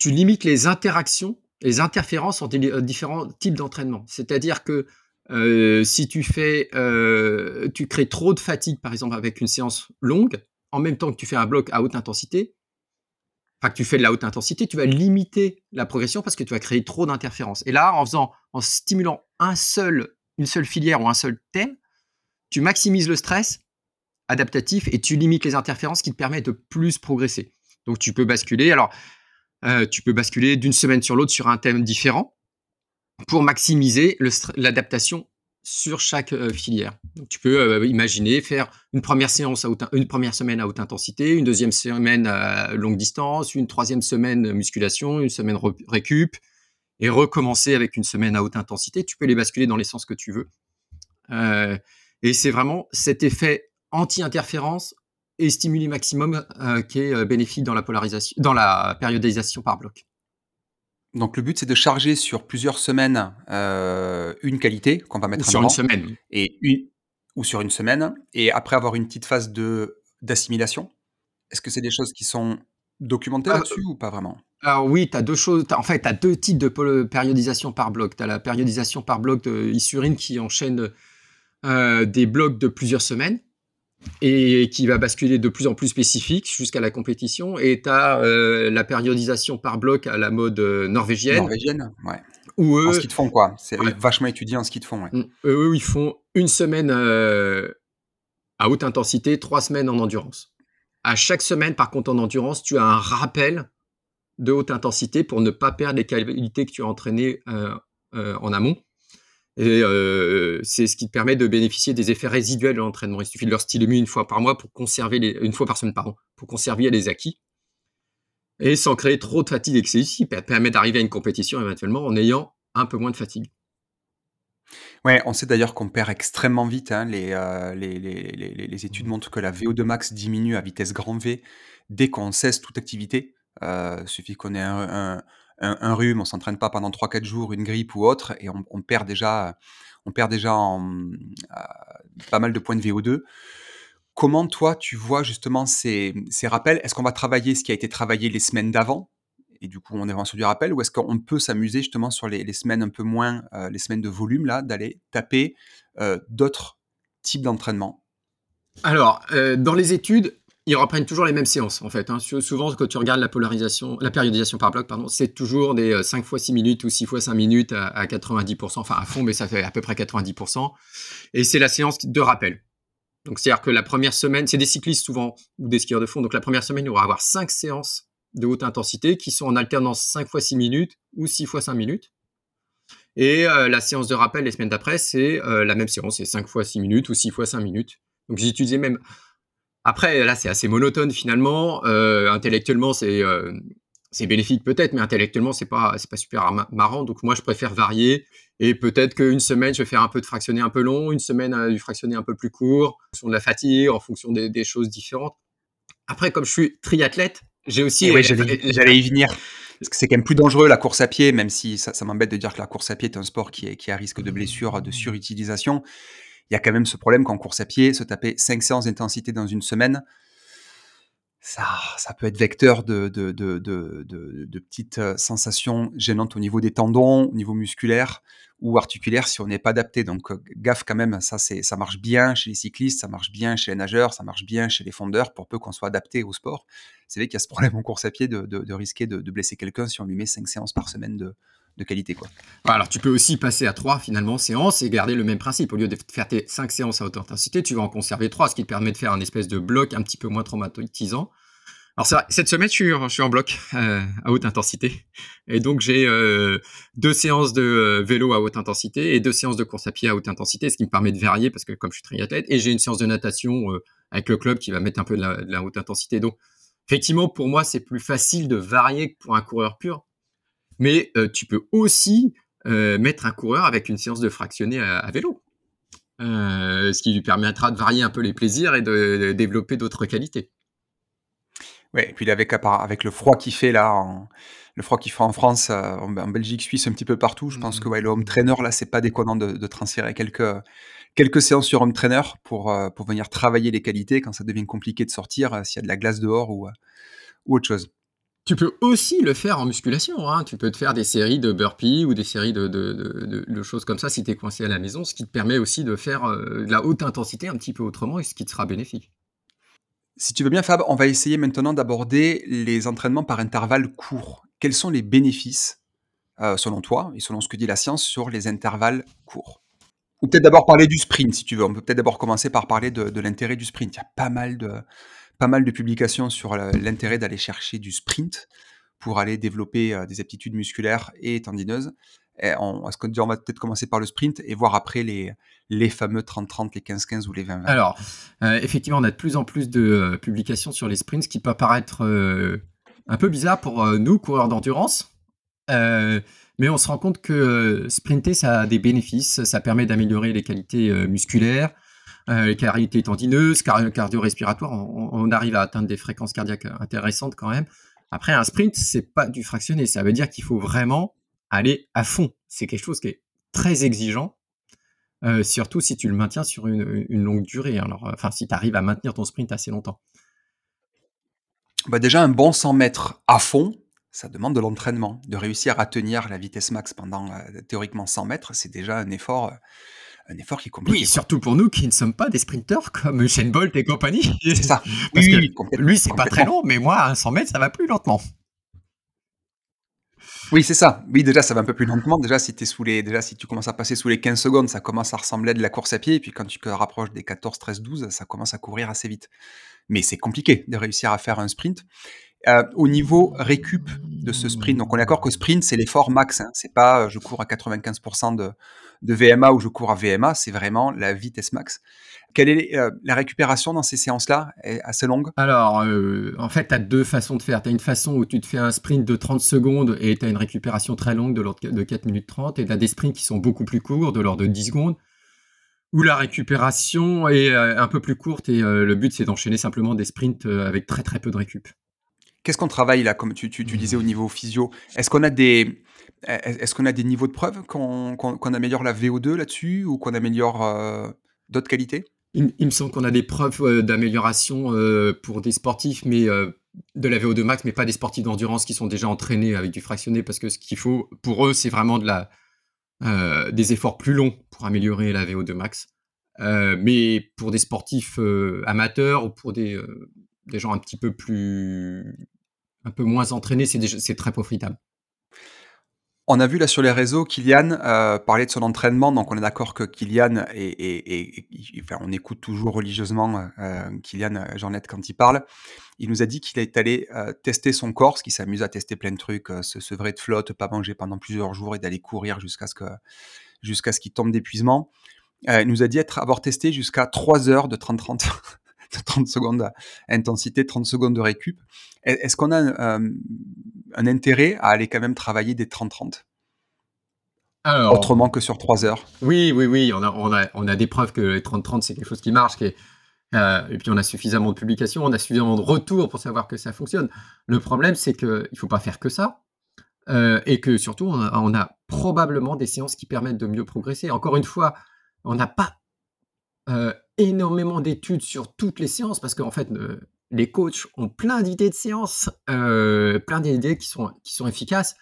tu limites les interactions, les interférences entre euh, différents types d'entraînement. C'est-à-dire que euh, si tu fais, euh, tu crées trop de fatigue, par exemple, avec une séance longue, en même temps que tu fais un bloc à haute intensité, enfin que tu fais de la haute intensité, tu vas limiter la progression parce que tu vas créer trop d'interférences. Et là, en faisant, en stimulant un seul, une seule filière ou un seul thème, tu maximises le stress adaptatif et tu limites les interférences qui te permettent de plus progresser. Donc tu peux basculer. Alors, euh, tu peux basculer d'une semaine sur l'autre sur un thème différent pour maximiser l'adaptation sur chaque euh, filière. Tu peux euh, imaginer faire une première semaine à haute intensité, une deuxième semaine à longue distance, une troisième semaine musculation, une semaine récup, et recommencer avec une semaine à haute intensité. Tu peux les basculer dans les sens que tu veux. Euh, et c'est vraiment cet effet anti-interférence et stimuli maximum qui est bénéfique dans la polarisation, dans la périodisation par bloc. Donc le but, c'est de charger sur plusieurs semaines euh, une qualité qu'on va mettre sur une semaine et une ou sur une semaine et après avoir une petite phase de d'assimilation. Est-ce que c'est des choses qui sont documentées ah, là-dessus ou pas vraiment? alors oui, tu as deux choses. en fait, tu as deux types de périodisation par bloc. Tu as la périodisation par bloc de Isurine qui enchaîne euh, des blocs de plusieurs semaines et qui va basculer de plus en plus spécifique jusqu'à la compétition. Et tu as euh, la périodisation par bloc à la mode euh, norvégienne. Norvégienne, ouais. Où eux, en ski de fond, quoi. C'est vachement étudié en ski de fond. Ouais. Mm. Eux, ils font une semaine euh, à haute intensité, trois semaines en endurance. À chaque semaine, par contre, en endurance, tu as un rappel de haute intensité pour ne pas perdre les qualités que tu as entraînées en amont. Et euh, c'est ce qui te permet de bénéficier des effets résiduels de l'entraînement. Il suffit de leur stimuler une fois par mois pour conserver les, une fois par semaine, pardon, pour conserver les acquis. Et sans créer trop de fatigue excessive, ça permet d'arriver à une compétition éventuellement en ayant un peu moins de fatigue. Ouais, on sait d'ailleurs qu'on perd extrêmement vite. Hein, euh, les, les, les, les, études montrent que la VO2 max diminue à vitesse grand V dès qu'on cesse toute activité. Euh, il suffit qu'on ait un, un, rhume, on s'entraîne pas pendant 3-4 jours, une grippe ou autre, et on, perd déjà, on perd déjà euh, pas mal de points de VO2. Comment toi, tu vois justement ces, rappels? Est-ce qu'on va travailler ce qui a été travaillé les semaines d'avant et du coup on est sur du rappel ou est-ce qu'on peut s'amuser justement sur les, semaines un peu moins, euh, les semaines de volume là, d'aller taper euh, d'autres types d'entraînement Alors, dans les études, ils reprennent toujours les mêmes séances, en fait. Hein. Souvent, quand tu regardes la polarisation, la périodisation par bloc, pardon, c'est toujours des 5 fois 6 minutes ou 6 fois 5 minutes à, 90%, enfin à fond, mais ça fait à peu près 90%. Et c'est la séance de rappel. Donc, c'est-à-dire que la première semaine, c'est des cyclistes souvent ou des skieurs de fond. Donc, la première semaine, il va avoir 5 séances de haute intensité qui sont en alternance 5 fois 6 minutes ou 6 fois 5 minutes. Et euh, la séance de rappel les semaines d'après, c'est euh, la même séance, c'est 5 fois 6 minutes ou 6 fois 5 minutes. Donc, j'ai utilisé même après, là, c'est assez monotone finalement. Euh, intellectuellement, c'est euh, c'est bénéfique peut-être, mais intellectuellement, c'est pas c'est pas super marrant. Donc moi, je préfère varier. Et peut-être qu'une semaine, je vais faire un peu de fractionné un peu long, une semaine euh, du fractionné un peu plus court, en fonction de la fatigue, en fonction des, choses différentes. Après, comme je suis triathlète, j'ai aussi. Oui, j'allais y venir. Parce que c'est quand même plus dangereux la course à pied, même si ça, ça m'embête de dire que la course à pied est un sport qui est, qui est à risque de blessure, de surutilisation il y a quand même ce problème qu'en course à pied, se taper 5 séances d'intensité dans une semaine, ça, ça peut être vecteur de, de, de, de, petites euh, sensations gênantes au niveau des tendons, au niveau musculaire ou articulaire si on n'est pas adapté. Donc euh, gaffe quand même, ça, ça marche bien chez les cyclistes, ça marche bien chez les nageurs, ça marche bien chez les fondeurs, pour peu qu'on soit adapté au sport. C'est vrai qu'il y a ce problème en course à pied de, risquer de, blesser quelqu'un si on lui met 5 séances par semaine de, de qualité. Quoi. Alors, tu peux aussi passer à 3 finalement séances et garder le même principe. Au lieu de faire tes 5 séances à haute intensité, tu vas en conserver 3, ce qui te permet de faire un espèce de bloc un petit peu moins traumatisant. Alors, vrai, cette semaine, je suis, je suis en bloc euh, à haute intensité. Et donc, j'ai euh, deux séances de euh, vélo à haute intensité et deux séances de course à pied à haute intensité, ce qui me permet de varier parce que comme je suis triathlète, et j'ai une séance de natation avec le club qui va mettre un peu de la, de la haute intensité. Donc, effectivement, pour moi, c'est plus facile de varier que pour un coureur pur mais euh, tu peux aussi euh, mettre un coureur avec une séance de fractionné à, vélo. Euh, ce qui lui permettra de varier un peu les plaisirs et de, développer d'autres qualités. Oui, et puis avec, avec le froid qui fait là, le froid qu'il fait en France, en, Belgique, Suisse, un petit peu partout, je pense mmh. que ouais, le home trainer, là, c'est pas déconnant de, de, transférer quelques, quelques séances sur home trainer pour, pour venir travailler les qualités quand ça devient compliqué de sortir, s'il y a de la glace dehors ou, ou autre chose. Tu peux aussi le faire en musculation. Hein. Tu peux te faire des séries de burpees ou des séries de, choses comme ça si tu es coincé à la maison, ce qui te permet aussi de faire euh, de la haute intensité un petit peu autrement et ce qui te sera bénéfique. Si tu veux bien, Fab, on va essayer maintenant d'aborder les entraînements par intervalles courts. Quels sont les bénéfices, euh, selon toi, et selon ce que dit la science, sur les intervalles courts? Ou peut-être d'abord parler du sprint, si tu veux. On peut peut-être d'abord commencer par parler de, l'intérêt du sprint. Il y a pas mal de, pas mal de publications sur l'intérêt d'aller chercher du sprint pour aller développer euh, des aptitudes musculaires et tendineuses. on, est-ce qu'on va peut-être commencer par le sprint et voir après les, les fameux 30-30, les 15-15 ou les 20-20 Alors, euh, effectivement, on a de plus en plus de euh, publications sur les sprints, ce qui peut paraître un peu bizarre pour nous, coureurs d'endurance. mais on se rend compte que sprinter, ça a des bénéfices. Ça permet d'améliorer les qualités musculaires, les qualités tendineuses, cardio-respiratoires. on, arrive à atteindre des fréquences cardiaques intéressantes quand même. Après, un sprint, c'est pas du fractionné. Ça veut dire qu'il faut vraiment aller à fond. C'est quelque chose qui est très exigeant, euh, surtout si tu le maintiens sur une, longue durée. Alors, euh, enfin, si tu arrives à maintenir ton sprint assez longtemps. Bah déjà, un bon 100 mètres à fond, ça demande de l'entraînement. De réussir à tenir la vitesse max pendant euh, théoriquement 100 mètres, c'est déjà un effort un effort qui est compliqué. Oui, surtout pour nous qui ne sommes pas des sprinteurs comme Shane Bolt et compagnie. C'est ça. Parce oui, que lui, c'est pas très long, mais moi, à 100 mètres, ça va plus lentement. Oui, c'est ça. Oui, déjà, ça va un peu plus lentement. Déjà, si, es sous les, déjà, si tu commences à passer sous les 15 secondes, ça commence à ressembler à de la course à pied. Et puis, quand tu te rapproches des 14, 13, 12, ça commence à courir assez vite. Mais c'est compliqué de réussir à faire un sprint. Euh, au niveau récup de ce sprint, donc on est d'accord que sprint, c'est l'effort max. Hein. C'est pas euh, je cours à 95% de, VMA ou je cours à VMA, c'est vraiment la vitesse max. Quelle est euh, la récupération dans ces séances-là assez longue? Alors, en fait, tu as deux façons de faire. Tu as une façon où tu te fais un sprint de 30 secondes et tu as une récupération très longue de l'ordre de 4 minutes 30. Et tu as des sprints qui sont beaucoup plus courts, de l'ordre de 10 secondes, où la récupération est un peu plus courte et le but, c'est d'enchaîner simplement des sprints avec très très peu de récup. Qu'est-ce qu'on travaille là, comme tu, tu disais au niveau physio? Est-ce qu'on a des est-ce qu'on a des niveaux de preuve qu'on améliore la VO2 là-dessus ou qu'on améliore euh, d'autres qualités? Il, me semble qu'on a des preuves euh, d'amélioration euh, pour des sportifs, mais de la VO2 max, mais pas des sportifs d'endurance qui sont déjà entraînés avec du fractionné, parce que ce qu'il faut pour eux, c'est vraiment de la, des efforts plus longs pour améliorer la VO2 max. mais pour des sportifs amateurs ou pour des, des gens un petit peu plus, un peu moins entraînés, c'est très profitable. On a vu là sur les réseaux Kylian euh, parler de son entraînement, donc on est d'accord que Kylian et, on écoute toujours religieusement euh, Kylian Jornet quand il parle. Il nous a dit qu'il est allé euh, tester son corps, ce qui s'amuse à tester plein de trucs, ce vrai de flotte, pas manger pendant plusieurs jours et d'aller courir jusqu'à ce qu'il tombe d'épuisement. il nous a dit être avoir testé jusqu'à 3 heures de 30-30 de 30 secondes intensité, 30 secondes de récup. Est-ce qu'on a un, un, intérêt à aller quand même travailler des 30-30 Autrement que sur 3 heures Oui, oui, oui. On a, on a, on a des preuves que les 30-30, c'est quelque chose qui marche. Qui euh, et puis on a suffisamment de publications, on a suffisamment de retours pour savoir que ça fonctionne. Le problème, c'est qu'il ne faut pas faire que ça. Euh, et que surtout, on a, on a, probablement des séances qui permettent de mieux progresser. Encore une fois, on n'a pas euh, énormément d'études sur toutes les séances parce qu'en fait, euh, les coachs ont plein d'idées de séances, euh, plein d'idées qui sont, qui sont efficaces.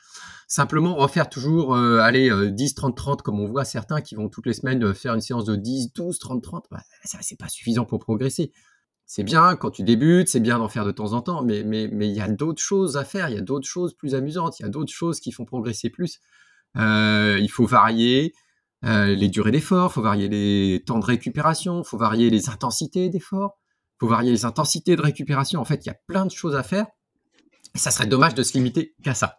Simplement, refaire toujours, aller 10, 30, 30, comme on voit certains qui vont toutes les semaines faire une séance de 10, 12, 30, 30, bah, ça, c'est pas suffisant pour progresser. C'est bien quand tu débutes, c'est bien d'en faire de temps en temps, mais mais mais il y a d'autres choses à faire, il y a d'autres choses plus amusantes, il y a d'autres choses qui font progresser plus. il faut varier, euh, les durées d'effort, faut varier les temps de récupération, faut varier les intensités d'effort, faut varier les intensités de récupération. En fait, il y a plein de choses à faire. Et ça serait dommage de se limiter qu'à ça.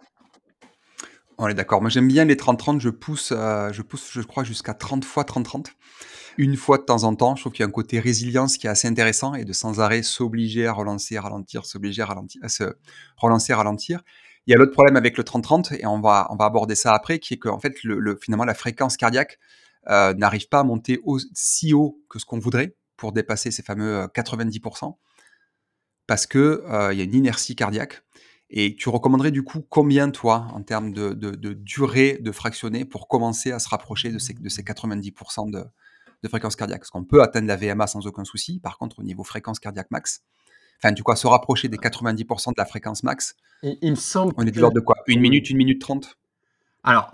On est d'accord. Moi, j'aime bien les 30-30. Je pousse, euh, je pousse, je crois, jusqu'à 30 fois 30-30. Une fois de temps en temps. Je trouve qu'il y a un côté résilience qui est assez intéressant et de sans arrêt s'obliger à relancer, ralentir, s'obliger à, ralentir, à se relancer, ralentir. Il y a l'autre problème avec le 30-30, et on va, on va aborder ça après, qui est que en fait, le, finalement, la fréquence cardiaque euh, n'arrive pas à monter si haut que ce qu'on voudrait pour dépasser ces fameux 90%, euh, parce qu'il euh, y a une inertie cardiaque. Et tu recommanderais du coup combien, toi, en termes de, durée de fractionné, pour commencer à se rapprocher de ces, de ces 90% de, de fréquence cardiaque? Parce qu'on peut atteindre la VMA sans aucun souci. Par contre, au niveau fréquence cardiaque max, enfin, du coup, se rapprocher des 90% de la fréquence max. il me semble. On est de l'ordre de quoi Une minute, une minute trente? Alors,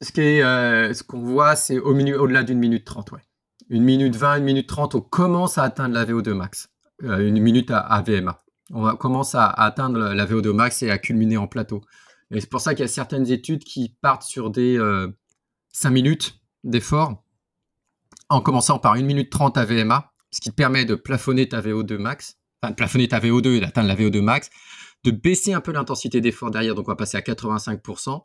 ce qu'on euh, ce qu'on voit, c'est au au-delà d'une minute trente, ouais. Une minute vingt, une minute trente, on commence à atteindre la VO2 max. une minute à, VMA. On commence à, atteindre la VO2 max et à culminer en plateau. Et c'est pour ça qu'il y a certaines études qui partent sur des 5 minutes d'effort en commençant par 1 minute 30 à VMA, ce qui te permet de plafonner ta VO2 max, enfin de plafonner ta VO2 et d'atteindre la VO2 max, de baisser un peu l'intensité d'effort derrière, donc on va passer à 85%,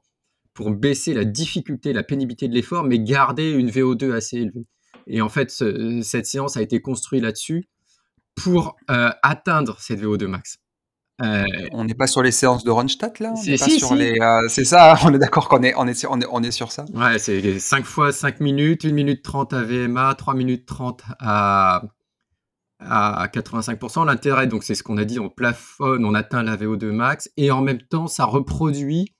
pour baisser la difficulté, la pénibilité de l'effort, mais garder une VO2 assez élevée. Et en fait, cette séance a été construite là-dessus pour euh, atteindre cette VO2 max. Euh, on n'est pas sur les séances de Ronstadt là? C'est euh, c'est ça, on est d'accord qu'on est, on est, sur, on est, on est sur ça Ouais, c'est 5 fois 5 minutes, 1 minute 30 à VMA, 3 minutes 30 à, à 85%. L'intérêt, donc c'est ce qu'on a dit, on plafonne, on atteint la VO2 max, et en même temps, ça reproduit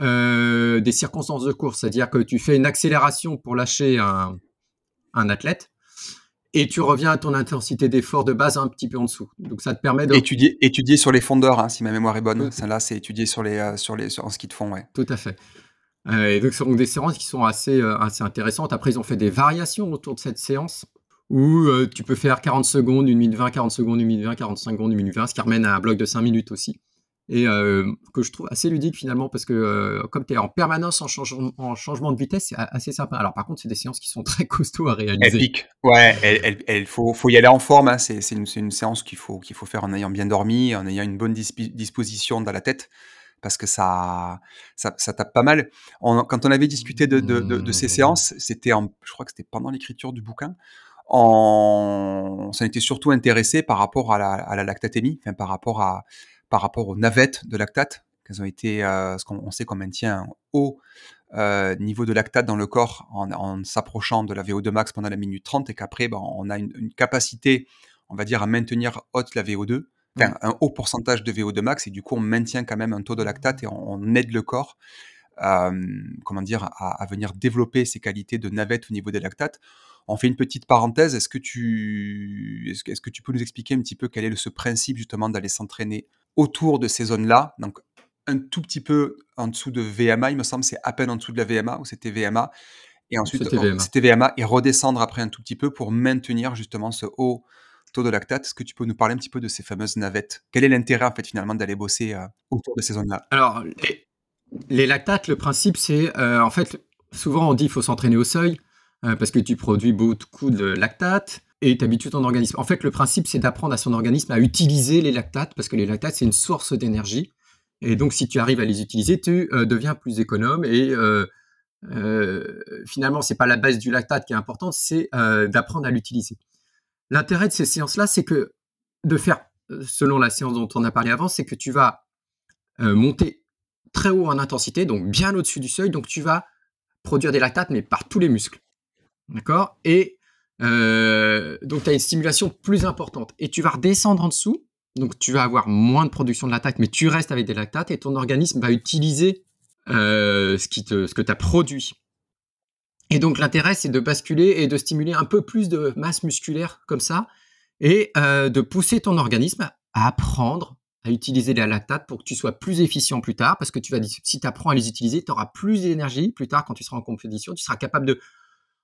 euh, des circonstances de course, c'est-à-dire que tu fais une accélération pour lâcher un, un athlète, et tu reviens à ton intensité d'effort de base un petit peu en dessous. Donc ça te permet de étudier, étudier sur les fondeurs, hein, si ma mémoire est bonne. Celle-là, c'est étudier sur les euh, sur les sur, en ski de fond, ouais. Tout à fait. Euh, et donc ce sont des séances qui sont assez euh, assez intéressantes. Après, ils ont fait des variations autour de cette séance où tu peux faire 40 secondes, 1 minute 20, 40 secondes, 1 minute 20, 45 secondes, 1 minute 20, ce qui ramène à un bloc de 5 minutes aussi et que je trouve assez ludique finalement parce que comme tu es en permanence en, en, changement de vitesse, c'est assez sympa. Alors par contre, c'est des séances qui sont très costauds à réaliser. Épique. Ouais, il faut, y aller en forme. Hein. C'est une, séance qu'il faut, faire en ayant bien dormi, en ayant une bonne disposition dans la tête parce que ça, tape pas mal. quand on avait discuté de, de, ces séances, c'était, je crois que c'était pendant l'écriture du bouquin, on s'en était surtout intéressé par rapport à la, à la lactatémie, enfin, par rapport à, par rapport aux navettes de lactate, qu'elles ont été, euh, ce qu'on sait qu'on maintient un haut euh, niveau de lactate dans le corps en, s'approchant de la VO2 max pendant la minute 30 et qu'après, ben, on a une, capacité, on va dire, à maintenir haute la VO2, enfin, un haut pourcentage de VO2 max et du coup, on maintient quand même un taux de lactate et on, aide le corps, euh, comment dire, à, à, venir développer ses qualités de navette au niveau des lactates. On fait une petite parenthèse. Est-ce que tu, est-ce, est-ce que tu peux nous expliquer un petit peu quel est ce principe justement d'aller s'entraîner autour de ces zones-là? Donc, un tout petit peu en dessous de VMA, il me semble, c'est à peine en dessous de la VMA, ou c'était VMA. Et ensuite, c'était VMA. et redescendre après un tout petit peu pour maintenir justement ce haut taux de lactate. Est-ce que tu peux nous parler un petit peu de ces fameuses navettes? Quel est l'intérêt en fait finalement d'aller bosser euh, autour de ces zones-là? Alors, les, lactates, le principe, c'est euh, en fait, souvent on dit qu'il faut s'entraîner au seuil euh, parce que tu produis beaucoup de lactate et tu habitues ton organisme. En fait, le principe, c'est d'apprendre à son organisme à utiliser les lactates, parce que les lactates, c'est une source d'énergie. Et donc, si tu arrives à les utiliser, tu euh, deviens plus économe. Et euh, euh, finalement, c'est pas la base du lactate qui est importante, c'est d'apprendre à l'utiliser. L'intérêt de ces séances-là, c'est que de faire, selon la séance dont on a parlé avant, c'est que tu vas monter très haut en intensité, donc bien au-dessus du seuil. Donc, tu vas produire des lactates, mais par tous les muscles. D'accord? Et euh, donc, tu as une stimulation plus importante. Et tu vas redescendre en dessous. Donc, tu vas avoir moins de production de lactate, mais tu restes avec des lactates et ton organisme va utiliser euh, ce, qui te, ce que tu as produit. Et donc, l'intérêt, c'est de basculer et de stimuler un peu plus de masse musculaire comme ça et euh, de pousser ton organisme à apprendre à utiliser les lactates pour que tu sois plus efficient plus tard parce que si tu apprends à les utiliser, tu auras plus d'énergie plus tard quand tu seras en compétition. Tu seras capable de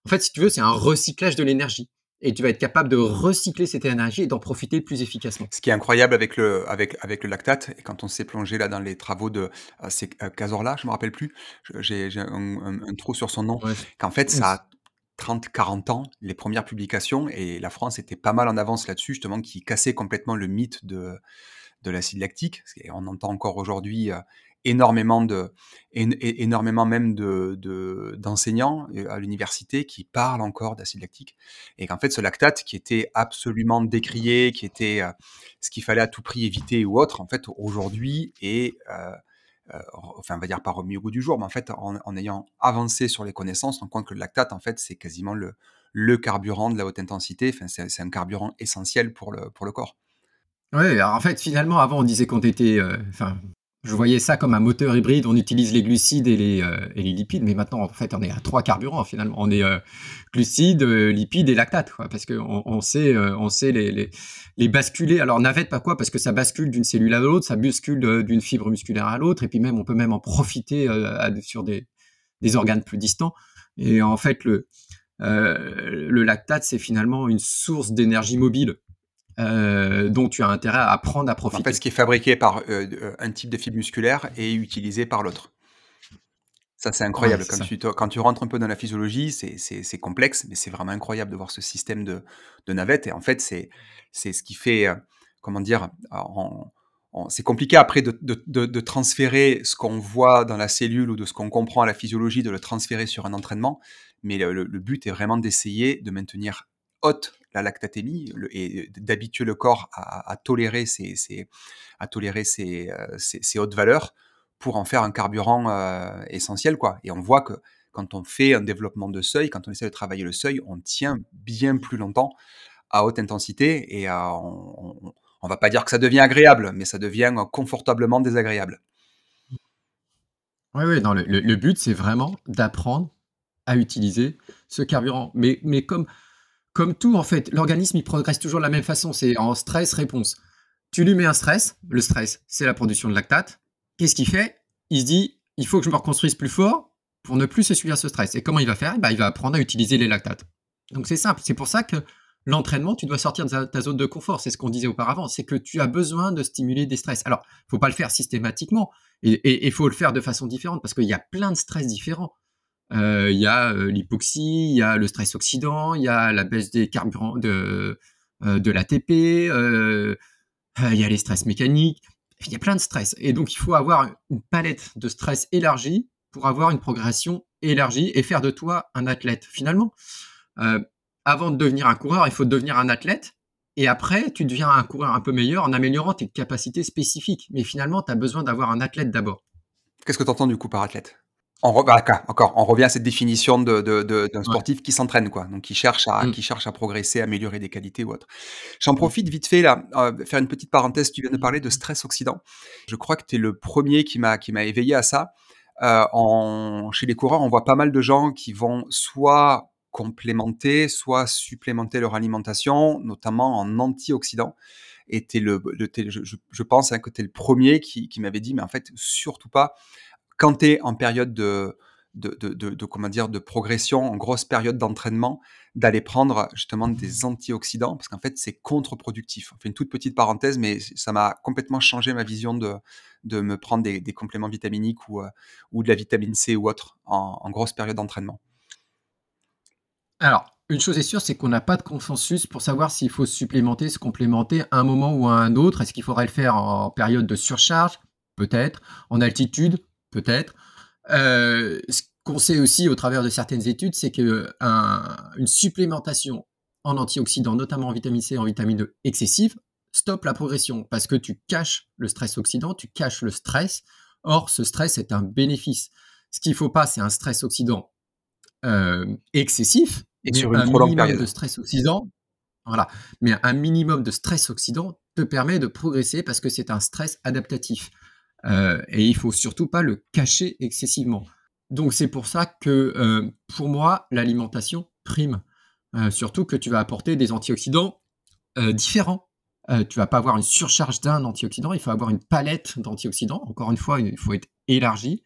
en fait, si tu veux, c'est un recyclage de l'énergie. Et tu vas être capable de recycler cette énergie et d'en profiter plus efficacement. Ce qui est incroyable avec le, avec, avec le lactate, et quand on s'est plongé là dans les travaux de euh, euh, Cazorla, je me rappelle plus, j'ai un, un, trou sur son nom, qu'en fait, ça a 30, 40 ans, les premières publications, et la France était pas mal en avance là-dessus, justement, qui cassait complètement le mythe de, de l'acide lactique. On entend encore aujourd'hui euh, énormément de, énormément même de, d'enseignants euh, à l'université qui parlent encore d'acide lactique et qu'en fait ce lactate qui était absolument décrié, qui était euh, ce qu'il fallait à tout prix éviter ou autre, en fait aujourd'hui est euh, enfin on va dire pas remis au goût du jour, mais en fait en, ayant avancé sur les connaissances, on compte que le lactate en fait c'est quasiment le, le carburant de la haute intensité, enfin, c'est, un carburant essentiel pour le, pour le corps. Oui, en fait, finalement, avant, on disait qu'on était, enfin, je voyais ça comme un moteur hybride, on utilise les glucides et les, euh, et les lipides, mais maintenant, en fait, on est à trois carburants, finalement. On est euh, glucides, euh, lipides et lactates, quoi, parce qu'on on sait, on sait les, les, les, basculer. Alors, navette, pas quoi, parce que ça bascule d'une cellule à l'autre, ça bascule d'une fibre musculaire à l'autre, et puis même, on peut même en profiter sur des, des organes plus distants. Et en fait, le, le lactate, c'est finalement une source d'énergie mobile dont tu as intérêt à apprendre à profiter. En fait, ce qui est fabriqué par un type de fibre musculaire est utilisé par l'autre. Ça, c'est incroyable. quand, Tu, quand tu rentres un peu dans la physiologie, c'est complexe, mais c'est vraiment incroyable de voir ce système de, de navette. Et en fait, c'est ce qui fait, comment dire, c'est compliqué après de, de, de transférer ce qu'on voit dans la cellule ou de ce qu'on comprend à la physiologie, de le transférer sur un entraînement. Mais le, but est vraiment d'essayer de maintenir haute la lactatémie et d'habituer le corps à, tolérer ces, à tolérer ces hautes valeurs pour en faire un carburant euh, essentiel. quoi. Et on voit que quand on fait un développement de seuil, quand on essaie de travailler le seuil, on tient bien plus longtemps à haute intensité et on, on, va pas dire que ça devient agréable, mais ça devient confortablement désagréable. Oui, oui, non, le, le, but, c'est vraiment d'apprendre à utiliser ce carburant. Mais, mais comme, comme tout, en fait, l'organisme, il progresse toujours de la même façon. C'est en stress-réponse. Tu lui mets un stress. Le stress, c'est la production de lactate. Qu'est-ce qu'il fait? Il se dit, il faut que je me reconstruise plus fort pour ne plus se ce stress. Et comment il va faire? Bah, Il va apprendre à utiliser les lactates. Donc c'est simple. C'est pour ça que l'entraînement, tu dois sortir de ta, zone de confort. C'est ce qu'on disait auparavant. C'est que tu as besoin de stimuler des stress. Alors, il faut pas le faire systématiquement. Et il faut le faire de façon différente parce qu'il y a plein de stress différents. Euh, il y a euh, l'hypoxie, il y a le stress oxydant, il y a la baisse des carburants de, euh, l'ATP, il y a les stress mécaniques il y a plein de stress. Et donc, il faut avoir une palette de stress élargie pour avoir une progression élargie et faire de toi un athlète. Finalement, euh, avant de devenir un coureur, il faut devenir un athlète. Et après, tu deviens un coureur un peu meilleur en améliorant tes capacités spécifiques. Mais finalement, tu as besoin d'avoir un athlète d'abord. Qu'est-ce que tu entends du coup par athlète? On, bah, encore, on revient à cette définition d'un sportif qui s'entraîne, quoi. Donc, qui cherche, à, mmh. qui cherche à progresser, à améliorer des qualités ou autre. J'en mmh. profite vite fait, là, euh, faire une petite parenthèse. Tu viens de parler de stress oxydant. Je crois que tu es le premier qui m'a éveillé à ça. Euh, en, chez les coureurs, on voit pas mal de gens qui vont soit complémenter, soit supplémenter leur alimentation, notamment en antioxydants. Et le, je, pense hein, que tu es le premier qui, qui m'avait dit, mais en fait, surtout pas quand tu es en période de, de, comment dire, de progression, en grosse période d'entraînement, d'aller prendre justement des antioxydants, parce qu'en fait, c'est contre-productif. On fait une toute petite parenthèse, mais ça m'a complètement changé ma vision de, de me prendre des, compléments vitaminiques ou, euh, ou de la vitamine C ou autre en, grosse période d'entraînement. Alors, une chose est sûre, c'est qu'on n'a pas de consensus pour savoir s'il faut supplémenter, se complémenter à un moment ou à un autre. Est-ce qu'il faudrait le faire en période de surcharge? Peut-être. En altitude? Peut-être. Euh, ce qu'on sait aussi au travers de certaines études, c'est qu'une supplémentation en antioxydants, notamment en vitamine C et en vitamine E excessive, stoppe la progression parce que tu caches le stress oxydant, tu caches le stress. Or, ce stress est un bénéfice. Ce qu'il ne faut pas, c'est un stress oxydant euh, excessif, et sur une un minimum de stress oxydant. Voilà. Mais un minimum de stress oxydant te permet de progresser parce que c'est un stress adaptatif. Euh, et il faut surtout pas le cacher excessivement. Donc c'est pour ça que euh, pour moi l'alimentation prime, euh, surtout que tu vas apporter des antioxydants différents. tu vas pas avoir une surcharge d'un antioxydant, il faut avoir une palette d'antioxydants. Encore une fois, il faut être élargi.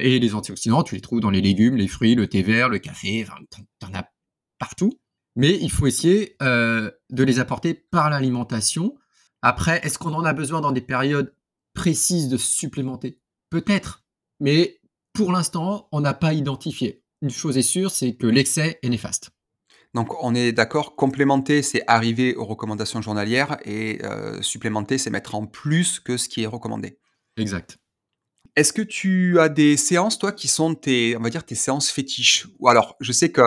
et les antioxydants, tu les trouves dans les légumes, les fruits, le thé vert, le café, enfin, tu en as partout. Mais il faut essayer de les apporter par l'alimentation. Après, est-ce qu'on en a besoin dans des périodes précise de supplémenter Peut-être, mais pour l'instant, on n'a pas identifié. Une chose est sûre, c'est que l'excès est néfaste. Donc on est d'accord, complémenter, c'est arriver aux recommandations journalières et euh, supplémenter, c'est mettre en plus que ce qui est recommandé. Exact. Est-ce que tu as des séances, toi, qui sont tes, on va dire, tes séances fétiches? Ou alors, je sais que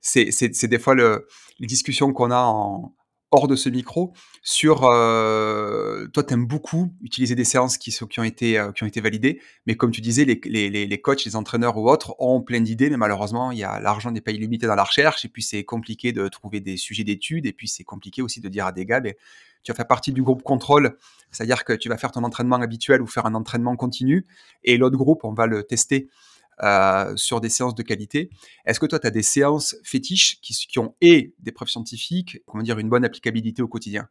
c'est des fois le, les discussions qu'on a en, hors de ce micro sur euh, toi tu aimes beaucoup utiliser des séances qui, ont été, euh, qui ont été validées mais comme tu disais les, les, les coachs les entraîneurs ou autres ont plein d'idées mais malheureusement il y a l'argent n'est pas illimité dans la recherche et puis c'est compliqué de trouver des sujets d'études et puis c'est compliqué aussi de dire à des gars ben, tu vas faire partie du groupe contrôle c'est-à-dire que tu vas faire ton entraînement habituel ou faire un entraînement continu et l'autre groupe on va le tester sur des séances de qualité. Est-ce que toi, tu as des séances fétiches qui, qui, ont et des preuves scientifiques, comment dire, une bonne applicabilité au quotidien?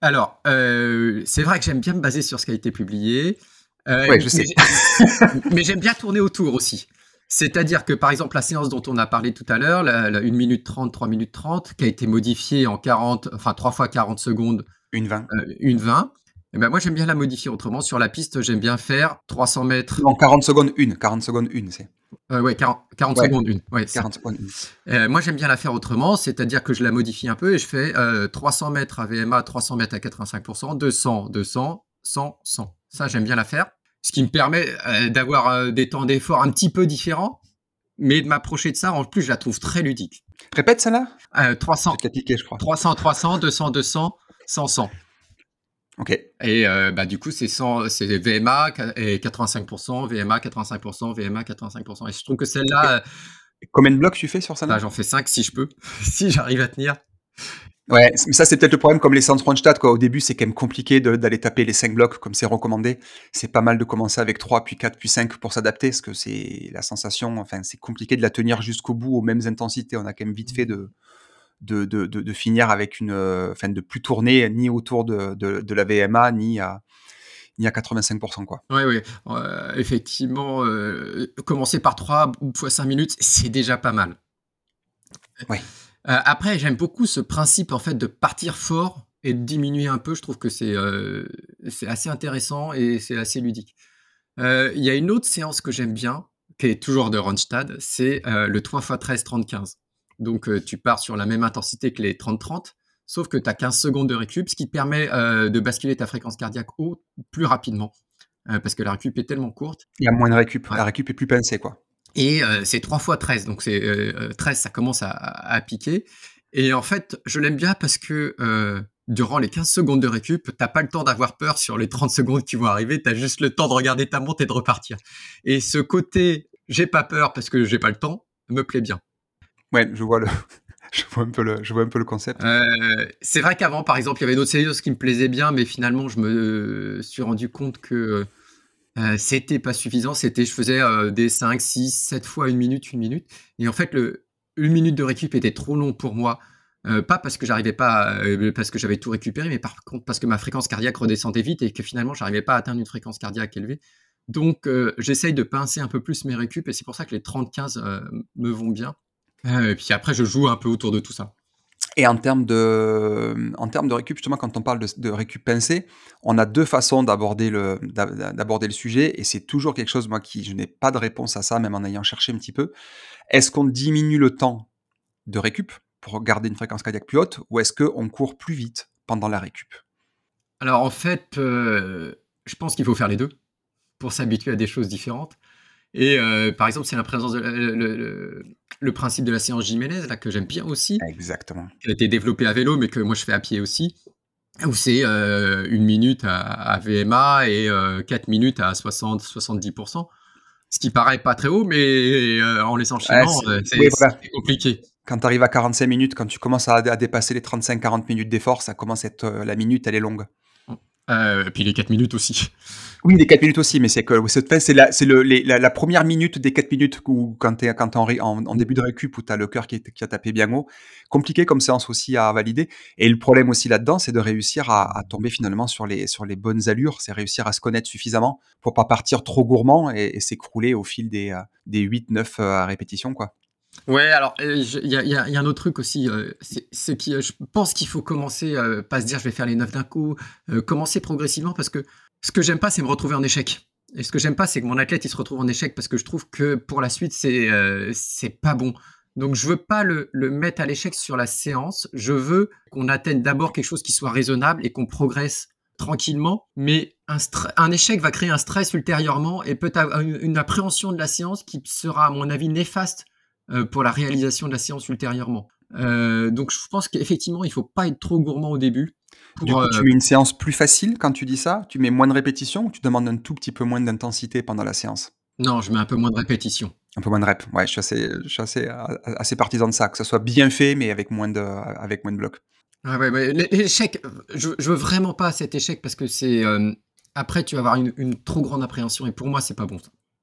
Alors, euh, c'est vrai que j'aime bien me baser sur ce qui a été publié. Euh, oui, je sais. Mais j'aime bien tourner autour aussi. C'est-à-dire que, par exemple, la séance dont on a parlé tout à l'heure, la, 1 minute 30, 3 minutes 30, qui a été modifiée en 40, enfin 3 fois 40 secondes. Une 20. une 20. Eh ben moi, j'aime bien la modifier autrement. Sur la piste, j'aime bien faire 300 mètres. En 40 secondes, une. 40 secondes, une, c'est. Euh, ouais, 40, secondes, une. Ouais, 40 secondes, une. Euh, moi, j'aime bien la faire autrement, c'est-à-dire que je la modifie un peu et je fais 300 euh, mètres à VMA, 300 mètres à 85%, 200, 200, 100, 100. Ça, j'aime bien la faire. Ce qui me permet d'avoir des temps d'effort un petit peu différents, mais de m'approcher de ça, en plus, je la trouve très ludique. Répète ça là 300, je crois. 300, 300, 200, 200, 100, 100. Ok. Et euh, bah, du coup, c'est c'est VMA et 85%, VMA 85%, VMA 85%. Et je trouve que celle-là. Combien de blocs tu fais sur ça bah, J'en fais 5 si je peux, si j'arrive à tenir. Ouais, mais ça c'est peut-être le problème comme les séances Ronstadt quoi. Au début, c'est quand même compliqué d'aller taper les 5 blocs comme c'est recommandé. C'est pas mal de commencer avec 3 puis 4 puis 5 pour s'adapter parce que c'est la sensation enfin c'est compliqué de la tenir jusqu'au bout aux mêmes intensités. On a quand même vite fait de de, de, de, finir avec une, euh, enfin, de plus tourner ni autour de, de, la VMA ni à, ni à 85%. Quoi. Oui, oui. Euh, effectivement, euh, commencer par 3 fois 5 minutes, c'est déjà pas mal. Ouais. après, j'aime beaucoup ce principe en fait de partir fort et de diminuer un peu. Je trouve que c'est c'est assez intéressant et c'est assez ludique. Il y a une autre séance que j'aime bien, qui est toujours de Ronstad, c'est le 3 x 13 30-15. Donc, euh, tu pars sur la même intensité que les 30-30, sauf que tu as 15 secondes de récup, ce qui te permet euh, de basculer ta fréquence cardiaque haut plus rapidement, euh, parce que la récup est tellement courte. Il y a moins de récup. La récup est plus pincée, quoi. Et c'est 3 fois 13, donc c'est 13, ça commence à, piquer. Et en fait, je l'aime bien parce que durant les 15 secondes de récup, t'as pas le temps d'avoir peur sur les 30 secondes qui vont arriver, tu as juste le temps de regarder ta montre et de repartir. Et ce côté, j'ai pas peur parce que j'ai pas le temps, me plaît bien. Ouais, je vois le, je vois un peu le, je vois un peu le concept. Euh, c'est vrai qu'avant, par exemple, il y avait d'autres séries qui me plaisaient bien, mais finalement, je me suis rendu compte que euh, c'était pas suffisant. C'était, je faisais euh, des 5, 6, 7 fois une minute, une minute. Et en fait, une minute de récup était trop long pour moi. pas parce que j'arrivais pas, parce que j'avais tout récupéré, mais par contre parce que ma fréquence cardiaque redescendait vite et que finalement j'arrivais pas à atteindre une fréquence cardiaque élevée. Donc j'essaye de pincer un peu plus mes récup et c'est pour ça que les 30-15 me vont bien. Euh, et puis après, je joue un peu autour de tout ça. Et en termes de, en termes de récup, justement, quand on parle de, de récup pincé, on a deux façons d'aborder le, d'aborder le sujet, et c'est toujours quelque chose, moi, qui, je n'ai pas de réponse à ça, même en ayant cherché un petit peu. Est-ce qu'on diminue le temps de récup pour garder une fréquence cardiaque plus haute, ou est-ce qu'on court plus vite pendant la récup? Alors, en fait, euh, je pense qu'il faut faire les deux pour s'habituer à des choses différentes. Et euh, par exemple, c'est la présence de le, principe de la séance Jiménez là que j'aime bien aussi. Exactement. Qui a été développé à vélo, mais que moi je fais à pied aussi. Où c'est euh, une minute à, VMA et euh, quatre minutes à 60-70%. Ce qui paraît pas très haut, mais en les enchaînant, c'est compliqué. Quand tu arrives à 45 minutes, quand tu commences à, à dépasser les 35-40 minutes d'effort, ça commence à être la minute, elle est longue. et puis les 4 minutes aussi. Oui, les 4 minutes aussi, mais c'est que c'est la, la, la, première minute des 4 minutes où, quand tu es, en, début de récup où tu as le cœur qui, a tapé bien haut. Compliqué comme séance aussi à valider. Et le problème aussi là-dedans, c'est de réussir à, tomber finalement sur les, sur les bonnes allures, c'est réussir à se connaître suffisamment pour pas partir trop gourmand et, s'écrouler au fil des, euh, des 8-9 euh, répétitions. quoi. Ouais, alors euh, il y, a un autre truc aussi, c'est que je pense qu'il faut commencer, pas se dire je vais faire les 9 d'un coup, commencer progressivement parce que ce que j'aime pas, c'est me retrouver en échec. Et ce que j'aime pas, c'est que mon athlète il se retrouve en échec parce que je trouve que pour la suite c'est euh, pas bon. Donc je veux pas le, mettre à l'échec sur la séance. Je veux qu'on atteigne d'abord quelque chose qui soit raisonnable et qu'on progresse tranquillement. Mais un, échec va créer un stress ultérieurement et peut-être une, appréhension de la séance qui sera à mon avis néfaste euh, pour la réalisation de la séance ultérieurement. Euh, donc je pense qu'effectivement il faut pas être trop gourmand au début. Du coup, tu euh, mets une séance plus facile quand tu dis ça? Tu mets moins de répétitions ou tu demandes un tout petit peu moins d'intensité pendant la séance? Non, je mets un peu moins de répétitions. Un peu moins de rep. Ouais, je suis assez, je suis assez, assez partisan de ça, que ça soit bien fait, mais avec moins de, avec moins de blocs. ouais, l'échec, je, je, veux vraiment pas cet échec parce que c'est euh, après tu vas avoir une, une, trop grande appréhension et pour moi c'est pas bon.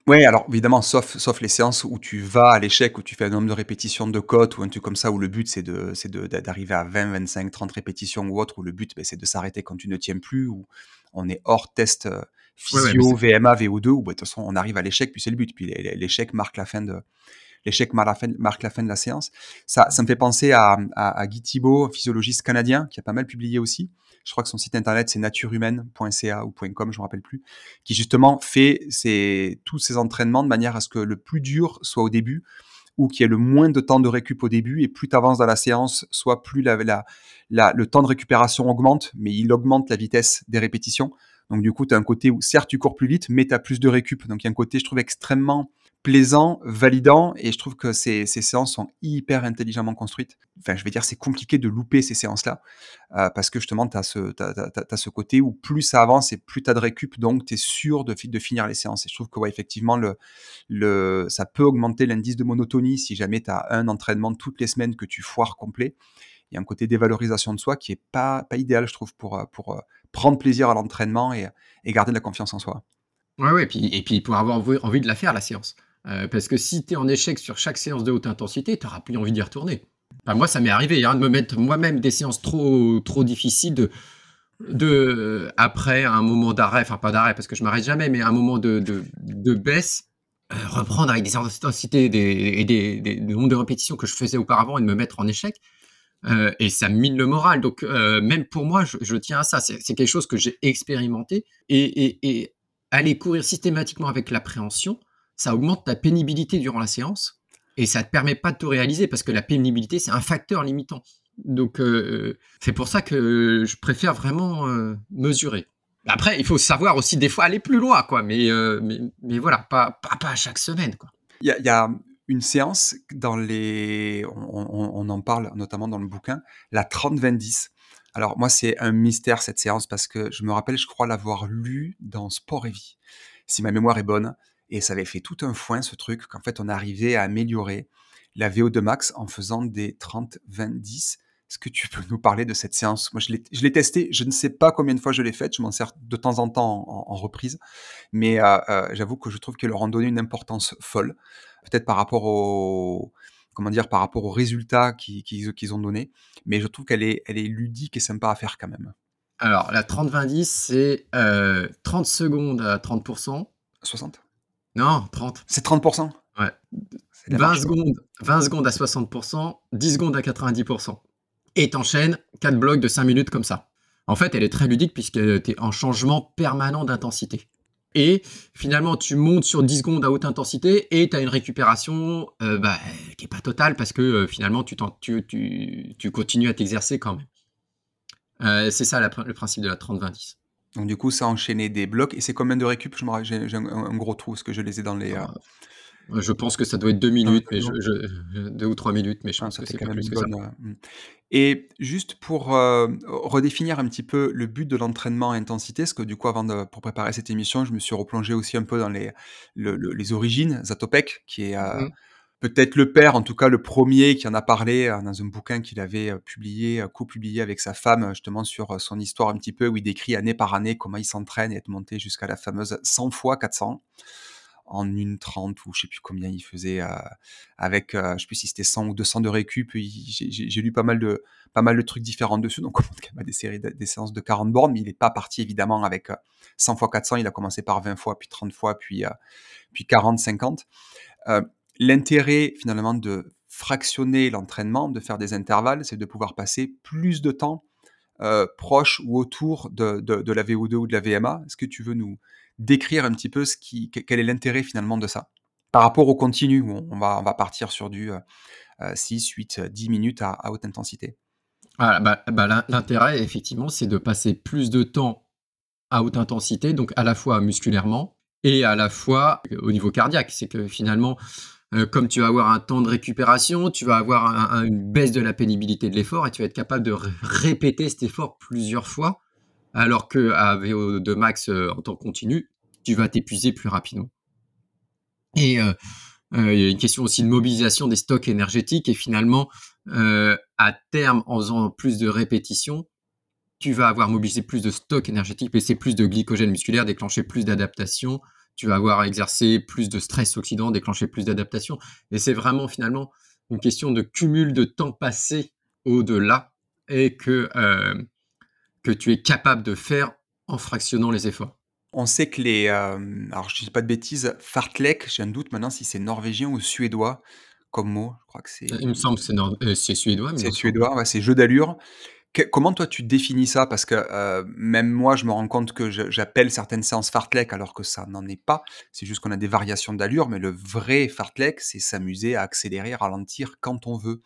Oui, alors évidemment, sauf, sauf les séances où tu vas à l'échec, où tu fais un nombre de répétitions de côte ou un truc comme ça, où le but c'est de, c'est de, d'arriver à 20, 25, 30 répétitions ou autre, où le but ben, c'est de s'arrêter quand tu ne tiens plus, où on est hors test, physio, VMA, VO2, où bah, de toute façon on arrive à l'échec, puis c'est le but. Puis l'échec marque la fin de l'échec marque la fin de la séance. Ça, ça me fait penser à, à, Guy Thibault, physiologiste canadien, qui a pas mal publié aussi. Je crois que son site internet c'est naturehumaine.ca ou .com, je me rappelle plus, qui justement fait tous ses entraînements de manière à ce que le plus dur soit au début ou qu'il y ait le moins de temps de récup au début, et plus tu avances dans la séance, soit plus le temps de récupération augmente, mais il augmente la vitesse des répétitions. Donc du coup, tu as un côté où certes tu cours plus vite, mais tu as plus de récup. Donc il y a un côté, je trouve, extrêmement plaisant, validant, et je trouve que ces, ces, séances sont hyper intelligemment construites. Enfin, je vais dire, c'est compliqué de louper ces séances-là, euh, parce que justement, tu as, as, ce côté où plus ça avance et plus tu as de récup, donc tu es sûr de, de finir les séances. Et je trouve que, ouais, effectivement, le, le, ça peut augmenter l'indice de monotonie si jamais tu as un entraînement toutes les semaines que tu foires complet. Il y a un côté dévalorisation de soi qui est pas, pas idéal, je trouve, pour, pour euh, prendre plaisir à l'entraînement et, et garder de la confiance en soi. Ouais, ouais, et puis, et puis pour avoir envie de la faire, la séance. Euh, parce que si tu es en échec sur chaque séance de haute intensité, tu n'auras plus envie d'y retourner. moi, ça m'est arrivé hein, de me mettre moi-même des séances trop, trop difficiles de, après un moment d'arrêt, enfin pas d'arrêt parce que je m'arrête jamais, mais un moment de, de, baisse, euh, reprendre avec des intensités et des, nombres de répétitions que je faisais auparavant et de me mettre en échec. Euh, et ça mine le moral. Donc, même pour moi, je, tiens à ça. C'est quelque chose que j'ai expérimenté. Et, et, et, aller courir systématiquement avec l'appréhension, ça augmente ta pénibilité durant la séance et ça te permet pas de te réaliser parce que la pénibilité c'est un facteur limitant. Donc euh, c'est pour ça que je préfère vraiment euh, mesurer. Après, il faut savoir aussi des fois aller plus loin, quoi. Mais, euh, mais, voilà, pas, pas, à chaque semaine, quoi. Il y, a une séance dans les, on, en parle notamment dans le bouquin, la 30-20-10. Alors moi, c'est un mystère cette séance parce que je me rappelle, je crois l'avoir lu dans Sport et Vie, si ma mémoire est bonne. Et ça avait fait tout un foin, ce truc, qu'en fait, on arrivait à améliorer la VO2 max en faisant des 30, 20, 10. Est-ce que tu peux nous parler de cette séance? Moi, je l'ai testé. Je ne sais pas combien de fois je l'ai faite. Je m'en sers de temps en temps en, reprise. Mais euh, euh, j'avoue que je trouve qu'elle leur a donné une importance folle. Peut-être par rapport au comment dire, par rapport aux résultats qu'ils ont donnés. Mais je trouve qu'elle est, elle est ludique et sympa à faire quand même. Alors, la 30-20-10, c'est 30 euh, secondes à 30%. 60 non, 30. C'est 30% Ouais. 20 secondes, 20 secondes à 60%, 10 secondes à 90%. Et t'enchaînes 4 blocs de 5 minutes comme ça. En fait, elle est très ludique puisque es en changement permanent d'intensité. Et finalement, tu montes sur 10 secondes à haute intensité et tu as une récupération euh, bah, qui n'est pas totale parce que euh, finalement, tu, tu, tu, continues à t'exercer quand même. Euh, c'est ça le principe de la 30-20-10. Donc du coup, ça a enchaîné des blocs. Et c'est combien de récup? J'ai un, gros trou, parce que je les ai dans les... Euh, ah, je pense que ça doit être deux minutes, mais deux ou trois minutes, mais je pense que c'est quand même plus que ça. Euh, hmm. Et juste pour euh, redéfinir un petit peu le but de l'entraînement à intensité, parce que du coup, avant de, pour préparer cette émission, je me suis replongé aussi un peu dans les, les origines, Zatopek, qui est... Mmh peut-être le père, en tout cas le premier qui en a parlé euh, dans un bouquin qu'il avait euh, publié, euh, co-publié avec sa femme, justement sur son histoire un petit peu, où il décrit année par année comment il s'entraîne et est monté jusqu'à la fameuse 100 fois 400 en une 30 ou je sais plus combien il faisait avec je sais plus si c'était 100 ou 200 de récup j'ai lu pas mal de pas mal de trucs différents dessus. Donc on quand même des séries des séances de 40 bornes mais il n'est pas parti évidemment avec 100 fois 400 il a commencé par 20 fois puis 30 fois puis puis 40 50 l'intérêt finalement de fractionner l'entraînement, de faire des intervalles, c'est de pouvoir passer plus de temps euh, proche ou autour de, la VO2 ou de la VMA. Est-ce que tu veux nous décrire un petit peu ce quel est l'intérêt finalement de ça? Par rapport au continu, où on va, partir sur du 6, 8, 10 minutes à, haute intensité. Bah, bah, l'intérêt, effectivement, c'est de passer plus de temps à haute intensité, donc à la fois musculairement et à la fois au niveau cardiaque. C'est que finalement, euh, comme tu vas avoir un temps de récupération, tu vas avoir une baisse de la pénibilité de l'effort et tu vas être capable de répéter cet effort plusieurs fois, alors que à VO2 max euh, en temps continu, tu vas t'épuiser plus rapidement. Et euh, il y a une question aussi de mobilisation des stocks énergétiques et finalement, à terme, en faisant plus de répétitions, tu vas avoir mobilisé plus de stocks énergétiques, baisser plus de glycogène musculaire, déclencher plus d'adaptation, tu vas avoir exercé plus de stress oxydant, déclencher plus d'adaptation. Et c'est vraiment finalement une question de cumul de temps passé au-delà et que, euh, que tu es capable de faire en fractionnant les efforts. On sait que les, euh, alors je dis pas de bêtises, fartlek, j'ai un doute maintenant si c'est norvégien ou suédois comme mot. Je crois que c'est. Il me semble que c'est, euh, suédois. C'est suédois, ouais, c'est jeu d'allure. Comment toi tu définis ça? Parce que euh, même moi, je me rends compte que j'appelle certaines séances fartlek alors que ça n'en est pas. C'est juste qu'on a des variations d'allure, mais le vrai fartlek, c'est s'amuser à accélérer, ralentir quand on veut.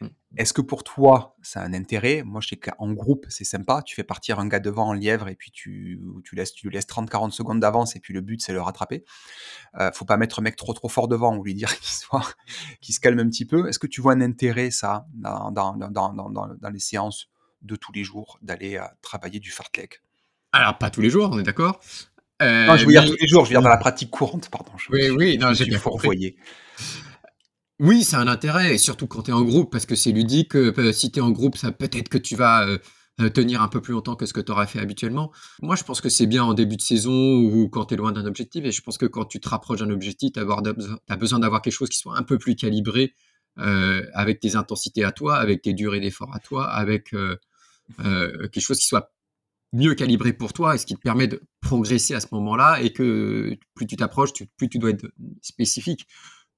Mmh. Est-ce que pour toi, ça a un intérêt? Moi, je sais qu'en groupe, c'est sympa. Tu fais partir un gars devant en lièvre et puis tu, tu laisses, tu laisses 30-40 secondes d'avance et puis le but, c'est le rattraper. Euh, faut pas mettre un mec trop trop fort devant ou lui dire qu'il soit, se calme un petit peu. Est-ce que tu vois un intérêt, ça, dans, dans, dans, dans les séances de tous les jours, d'aller euh, travailler du fartlek Alors, pas tous les jours, on est d'accord non, je veux dire tous les jours, je veux dire dans la pratique courante, pardon. oui, oui, non, j'ai bien compris. Oui, c'est un intérêt, et surtout quand tu es en groupe, parce que c'est ludique. Euh, si tu es en groupe, ça peut-être que tu vas euh, euh, tenir un peu plus longtemps que ce que tu aurais fait habituellement. Moi, je pense que c'est bien en début de saison ou quand tu es loin d'un objectif, et je pense que quand tu te rapproches d'un objectif, tu as besoin d'avoir quelque chose qui soit un peu plus calibré avec tes intensités à toi, avec tes durées d'effort à toi, avec quelque chose qui soit mieux calibré pour toi et ce qui te permet de progresser à ce moment-là et que plus tu t'approches, plus tu dois être spécifique.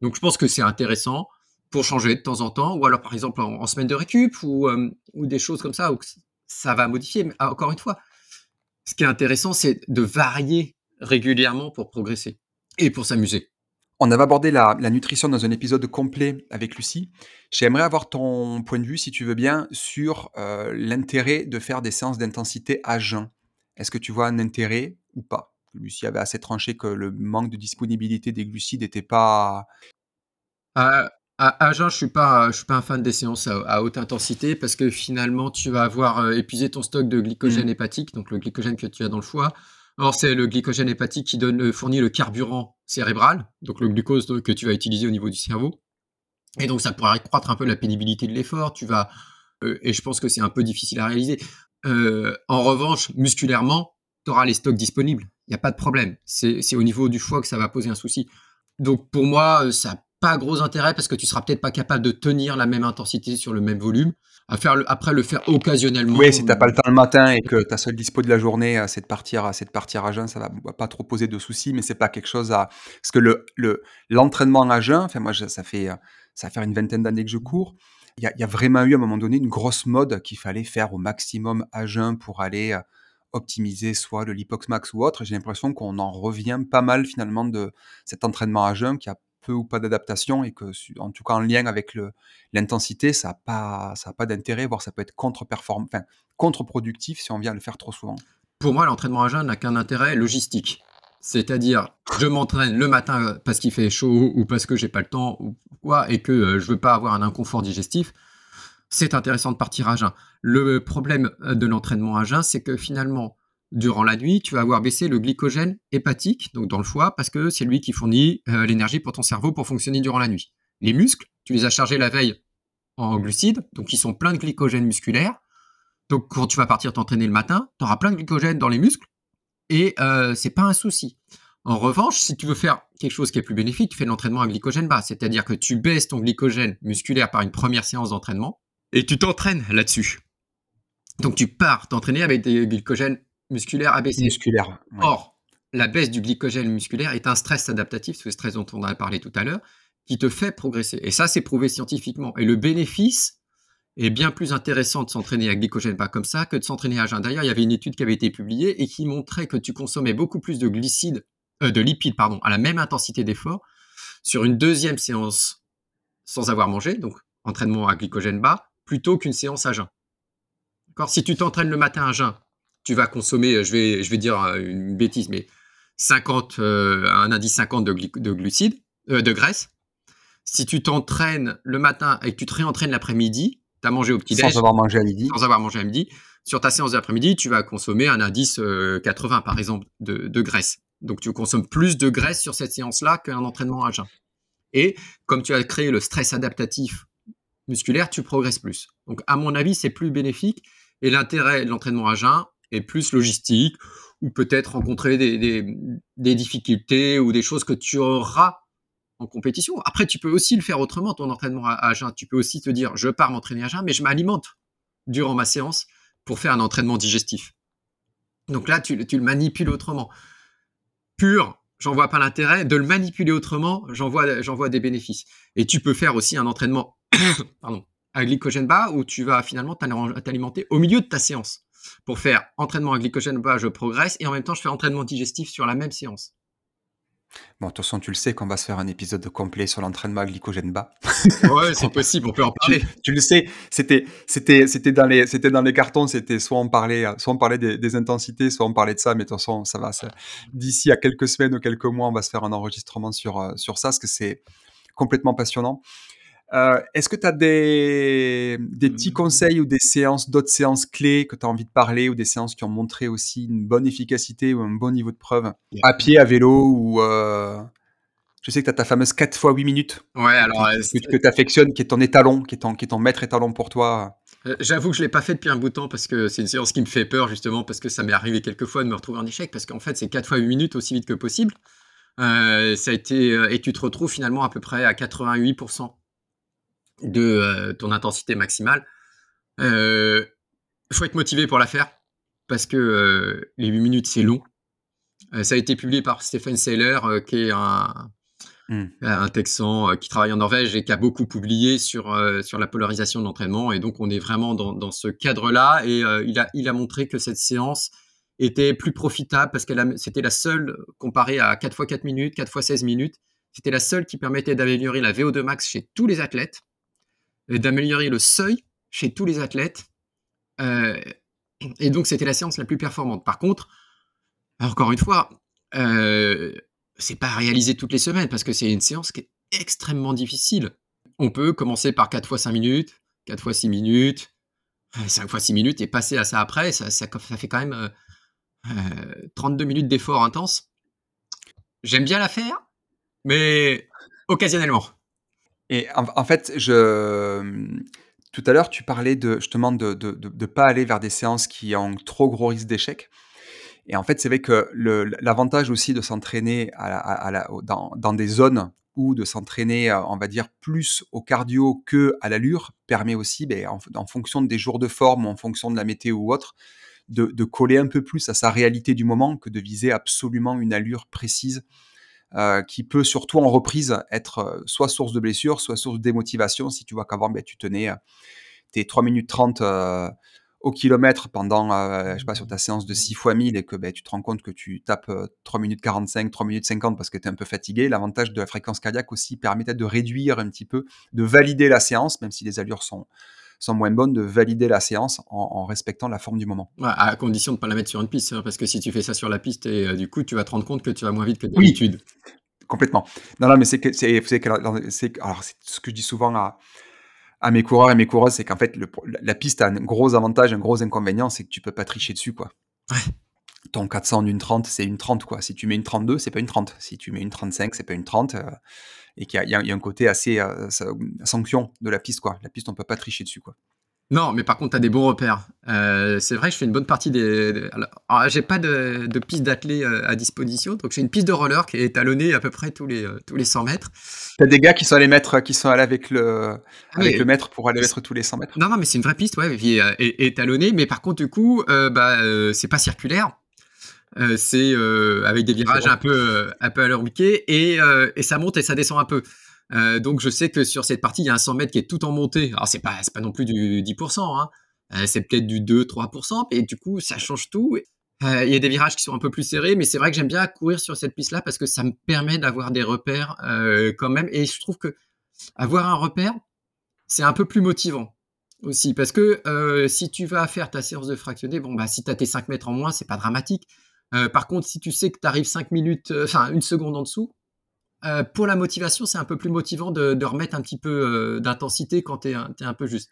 Donc je pense que c'est intéressant pour changer de temps en temps, ou alors par exemple en, semaine de récup, ou, euh, ou, des choses comme ça, où ça va modifier. Mais ah, encore une fois, ce qui est intéressant, c'est de varier régulièrement pour progresser et pour s'amuser. On avait abordé la, nutrition dans un épisode complet avec Lucie. J'aimerais avoir ton point de vue, si tu veux bien, sur euh, l'intérêt de faire des séances d'intensité à jeun. Est-ce que tu vois un intérêt ou pas? Lucie avait assez tranché que le manque de disponibilité des glucides n'était pas. À, à, jeun, je suis pas, je suis pas un fan des séances à, haute intensité parce que finalement, tu vas avoir euh, épuisé ton stock de glycogène mmh. hépatique, donc le glycogène que tu as dans le foie. Or, c'est le glycogène hépatique qui donne, euh, fournit le carburant cérébral, donc le glucose que tu vas utiliser au niveau du cerveau. Et donc, ça pourrait accroître un peu la pénibilité de l'effort. Tu vas, euh, et je pense que c'est un peu difficile à réaliser. en revanche, musculairement, tu auras les stocks disponibles. Il n'y a pas de problème. C'est au niveau du foie que ça va poser un souci. Donc pour moi, euh, ça n'a pas gros intérêt parce que tu seras peut-être pas capable de tenir la même intensité sur le même volume. À faire après le faire occasionnellement. Oui, si tu n'as pas le temps le matin et que ta seule dispo de la journée, c'est de partir, c'est de partir à jeun, ça va, va pas trop poser de soucis, mais c'est pas quelque chose à parce que le l'entraînement à jeun, enfin moi ça fait ça faire une vingtaine d'années que je cours. Il y, a, y a vraiment eu à un moment donné une grosse mode qu'il fallait faire au maximum à jeun pour aller euh, optimiser soit le Lipox Max ou autre. J'ai l'impression qu'on en revient pas mal finalement de cet entraînement à jeun qui a ou pas d'adaptation et que, en tout cas en lien avec l'intensité, ça n'a pas, ça pas d'intérêt, voire ça peut être contre enfin, contre-productif si on vient le faire trop souvent. Pour moi, l'entraînement à jeun n'a qu'un intérêt logistique. C'est-à-dire, je m'entraîne le matin parce qu'il fait chaud ou parce que j'ai pas le temps ou quoi, et que euh, je veux pas avoir un inconfort digestif c'est intéressant de partir à jeun. Le problème euh, de l'entraînement à jeun, c'est que finalement, durant la nuit, tu vas avoir baissé le glycogène hépatique, donc dans le foie, parce que c'est lui qui fournit euh, l'énergie pour ton cerveau pour fonctionner durant la nuit. Les muscles, tu les as chargés la veille en glucides, donc ils sont pleins de glycogène musculaire. Donc quand tu vas partir t'entraîner le matin, tu auras plein de glycogène dans les muscles et euh, c'est pas un souci. En revanche, si tu veux faire quelque chose qui est plus bénéfique, tu fais l'entraînement à glycogène bas, c'est-à-dire que tu baisses ton glycogène musculaire par une première séance d'entraînement et tu t'entraînes là-dessus. Donc tu pars t'entraîner avec des glycogènes musculaires abaissés. Musculaires. Or, la baisse du glycogène musculaire est un stress adaptatif, ce stress dont on a parlé tout à l'heure, qui te fait progresser. Et ça, c'est prouvé scientifiquement. Et le bénéfice est bien plus intéressant de s'entraîner à glycogène pas comme ça que de s'entraîner à jeun. D'ailleurs, il y avait une étude qui avait été publiée et qui montrait que tu consommais beaucoup plus de glucides, euh, de lipides, pardon, à la même intensité d'effort sur une deuxième séance sans avoir mangé, donc entraînement à glycogène bas, plutôt qu'une séance à jeun. Si tu t'entraînes le matin à jeun, tu vas consommer, je vais, je vais dire euh, une bêtise, mais 50, euh, un indice 50 de, de glucides, euh, de graisse. Si tu t'entraînes le matin et que tu te réentraînes l'après-midi, tu as mangé au petit-déj. Sans avoir mangé à midi. Sans avoir mangé à midi. Sur ta séance d'après-midi, tu vas consommer un indice 80, par exemple, de, de, graisse. Donc, tu consommes plus de graisse sur cette séance-là qu'un entraînement à jeun. Et comme tu as créé le stress adaptatif musculaire, tu progresses plus. Donc, à mon avis, c'est plus bénéfique. Et l'intérêt de l'entraînement à jeun est plus logistique ou peut-être rencontrer des, difficultés ou des choses que tu auras en compétition. Après, tu peux aussi le faire autrement, ton entraînement à, jeun. Tu peux aussi te dire, je pars m'entraîner à jeun, mais je m'alimente durant ma séance pour faire un entraînement digestif. Donc là, tu, le manipules autrement. pur, j'en vois pas l'intérêt. De le manipuler autrement, j'en vois, des bénéfices. Et tu peux faire aussi un entraînement à glycogène bas où tu vas finalement t'alimenter au milieu de ta séance pour faire entraînement à glycogène bas, je progresse et en même temps je fais entraînement digestif sur la même séance. Bon, de toute façon, tu le sais qu'on va se faire un épisode complet sur l'entraînement à glycogène bas. ouais, c'est possible, on peut en parler. Tu, le sais, c'était, c'était, c'était dans les, c'était dans les cartons, c'était soit on parlait, soit on parlait des, intensités, soit on parlait de ça, mais de toute façon, ça va, d'ici à quelques semaines ou quelques mois, on va se faire un enregistrement sur, euh, sur ça, parce que c'est complètement passionnant. Euh, est-ce que tu as des, des petits mmh. conseils ou des séances, d'autres séances clés que tu as envie de parler ou des séances qui ont montré aussi une bonne efficacité ou un bon niveau de preuve à pied, à vélo ou euh, je sais que tu as ta fameuse 4 fois 8 minutes ouais, alors, que, que tu affectionnes, qui est ton étalon, qui est ton, qui est ton maître étalon pour toi. Euh, j'avoue que je ne l'ai pas fait depuis un bout de temps parce que c'est une séance qui me fait peur justement parce que ça m'est arrivé quelques fois de me retrouver en échec parce qu'en fait c'est 4 fois 8 minutes aussi vite que possible. ça a été, et tu te retrouves finalement à peu près à 88% de euh, ton intensité maximale. Il euh, faut être motivé pour la faire parce que euh, les 8 minutes, c'est long. ça a été publié par Stephen Saylor, qui est un, hmm. un Texan qui travaille en Norvège et qui a beaucoup publié sur, sur la polarisation de l'entraînement. Et donc, on est vraiment dans, dans ce cadre-là. Et il, a, il a montré que cette séance était plus profitable parce qu'elle c'était la seule, comparée à 4 x 4 minutes, 4 x 16 minutes, c'était la seule qui permettait d'améliorer la VO2 max chez tous les athlètes d'améliorer le seuil chez tous les athlètes. Euh, et donc, c'était la séance la plus performante. Par contre, encore une fois, euh, c'est pas réalisé toutes les semaines parce que c'est une séance qui est extrêmement difficile. On peut commencer par 4 fois 5 minutes, 4 fois 6 minutes, 5 euh, fois 6 minutes et passer à ça après. Ça, ça, fait quand même 32 euh, minutes d'effort intense. J'aime bien la faire, mais occasionnellement. Et en, fait, tout à l'heure, tu parlais de, justement de ne de, pas aller vers des séances qui ont trop gros risque d'échec. Et en fait, c'est vrai que l'avantage aussi de s'entraîner dans, des zones ou de s'entraîner, euh, on va dire, plus au cardio que à l'allure, permet aussi, ben, en, en, fonction des jours de forme en fonction de la météo ou autre, de, coller un peu plus à sa réalité du moment que de viser absolument une allure précise euh, qui peut surtout en reprise être euh, soit source de blessure, soit source de démotivation. Si tu vois qu'avant, ben, tu tenais euh, tes 3 minutes 30 au kilomètre pendant, je sais pas, sur ta séance de 6 fois 1000 et que ben, tu te rends compte que tu tapes 3 minutes 45, 3 minutes 50 parce que tu es un peu fatigué, l'avantage de la fréquence cardiaque aussi permet peut-être de réduire un petit peu, de valider la séance, même si les allures sont, sont moins bonnes, de valider la séance en, respectant la forme du moment. à condition de ne pas la mettre sur une piste, hein, parce que si tu fais ça sur la piste, et, euh, du coup, tu vas te rendre compte que tu vas moins vite que d'habitude. Oui, complètement. Non, non, mais c'est que c'est, c'est, alors c'est ce que je dis souvent à, à mes coureurs et mes coureuses, c'est qu'en fait, le, la piste a un gros avantage, un gros inconvénient, c'est que tu peux pas tricher dessus, quoi. Ouais. Ton 400 d'une 30, c'est une 30, quoi. Si tu mets une 32, c'est pas une 30. Si tu mets une 35, c'est pas une 30 et qu'il y, a un côté assez euh, sanction de la piste, quoi. La piste, on peut pas tricher dessus, quoi. Non, mais par contre, tu as des bons repères. Euh, c'est vrai que je fais une bonne partie des. Alors, j'ai pas de, de piste d'athlée euh, à disposition, donc j'ai une piste de roller qui est étalonnée à peu près tous les, tous les 100 mètres. Tu as des gars qui sont allés mettre, qui sont allés avec le, ah avec le maître pour aller mettre tous les 100 mètres. Non, non, mais c'est une vraie piste, ouais, étalonnée, mais par contre, du coup, bah, c'est pas circulaire. Euh, c'est euh, avec des virages un peu, euh, un peu à leur et, et ça monte et ça descend un peu. donc je sais que sur cette partie, il y a un 100 mètres qui est tout en montée. Alors c'est pas, pas non plus du 10%, hein. c'est peut-être du 2-3%, et du coup ça change tout. Il y a des virages qui sont un peu plus serrés, mais c'est vrai que j'aime bien courir sur cette piste-là parce que ça me permet d'avoir des repères quand même. Et je trouve que avoir un repère, c'est un peu plus motivant aussi. Parce que si tu vas faire ta séance de fractionné, bon, bah, si tu as tes 5 mètres en moins, c'est pas dramatique. Euh, par contre, si tu sais que tu arrives 5 minutes, euh, enfin une seconde en dessous, euh, pour la motivation, c'est un peu plus motivant de, remettre un petit peu d'intensité quand tu es, un peu juste.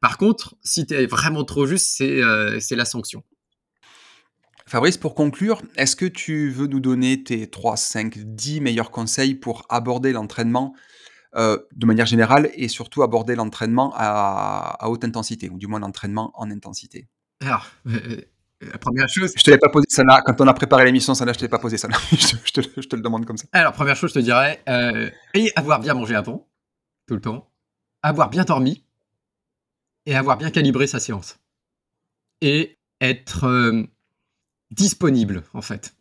Par contre, si tu es vraiment trop juste, c'est la sanction. Fabrice, pour conclure, est-ce que tu veux nous donner tes 3, 5, 10 meilleurs conseils pour aborder l'entraînement de manière générale et surtout aborder l'entraînement à, à, haute intensité, ou du moins l'entraînement en intensité? Alors, la première chose. Je te l'ai pas posé ça là. Quand on a préparé l'émission, ça là, je te l'ai pas posé ça là. je, te, le demande comme ça. Alors, première chose, je te dirais, euh, et avoir bien mangé avant, tout le temps, avoir bien dormi, et avoir bien calibré sa séance. Et être euh, disponible, en fait.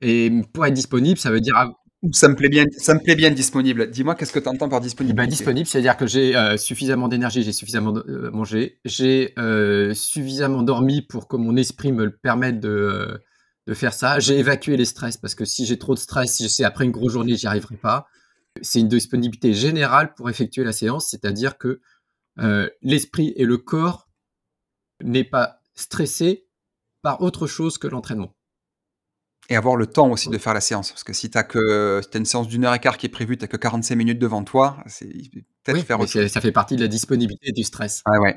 Et pour être disponible, ça veut dire ça me plaît bien, ça me plaît bien disponible. Dis-moi, qu'est-ce que tu entends par disponible ben, Disponible, c'est-à-dire que j'ai euh, suffisamment d'énergie, j'ai suffisamment euh, mangé, j'ai euh, suffisamment dormi pour que mon esprit me permette de, de faire ça. J'ai évacué les stress parce que si j'ai trop de stress, si c'est après une grosse journée, j'y arriverai pas. C'est une disponibilité générale pour effectuer la séance, c'est-à-dire que l'esprit et le corps n'est pas stressé par autre chose que l'entraînement. Et avoir le temps aussi de faire la séance. Parce que si tu as, que, une séance d'une heure et quart qui est prévue, tu n'as que 45 minutes devant toi, c'est peut-être faire autre Ça fait partie de la disponibilité du stress. Ouais, ouais.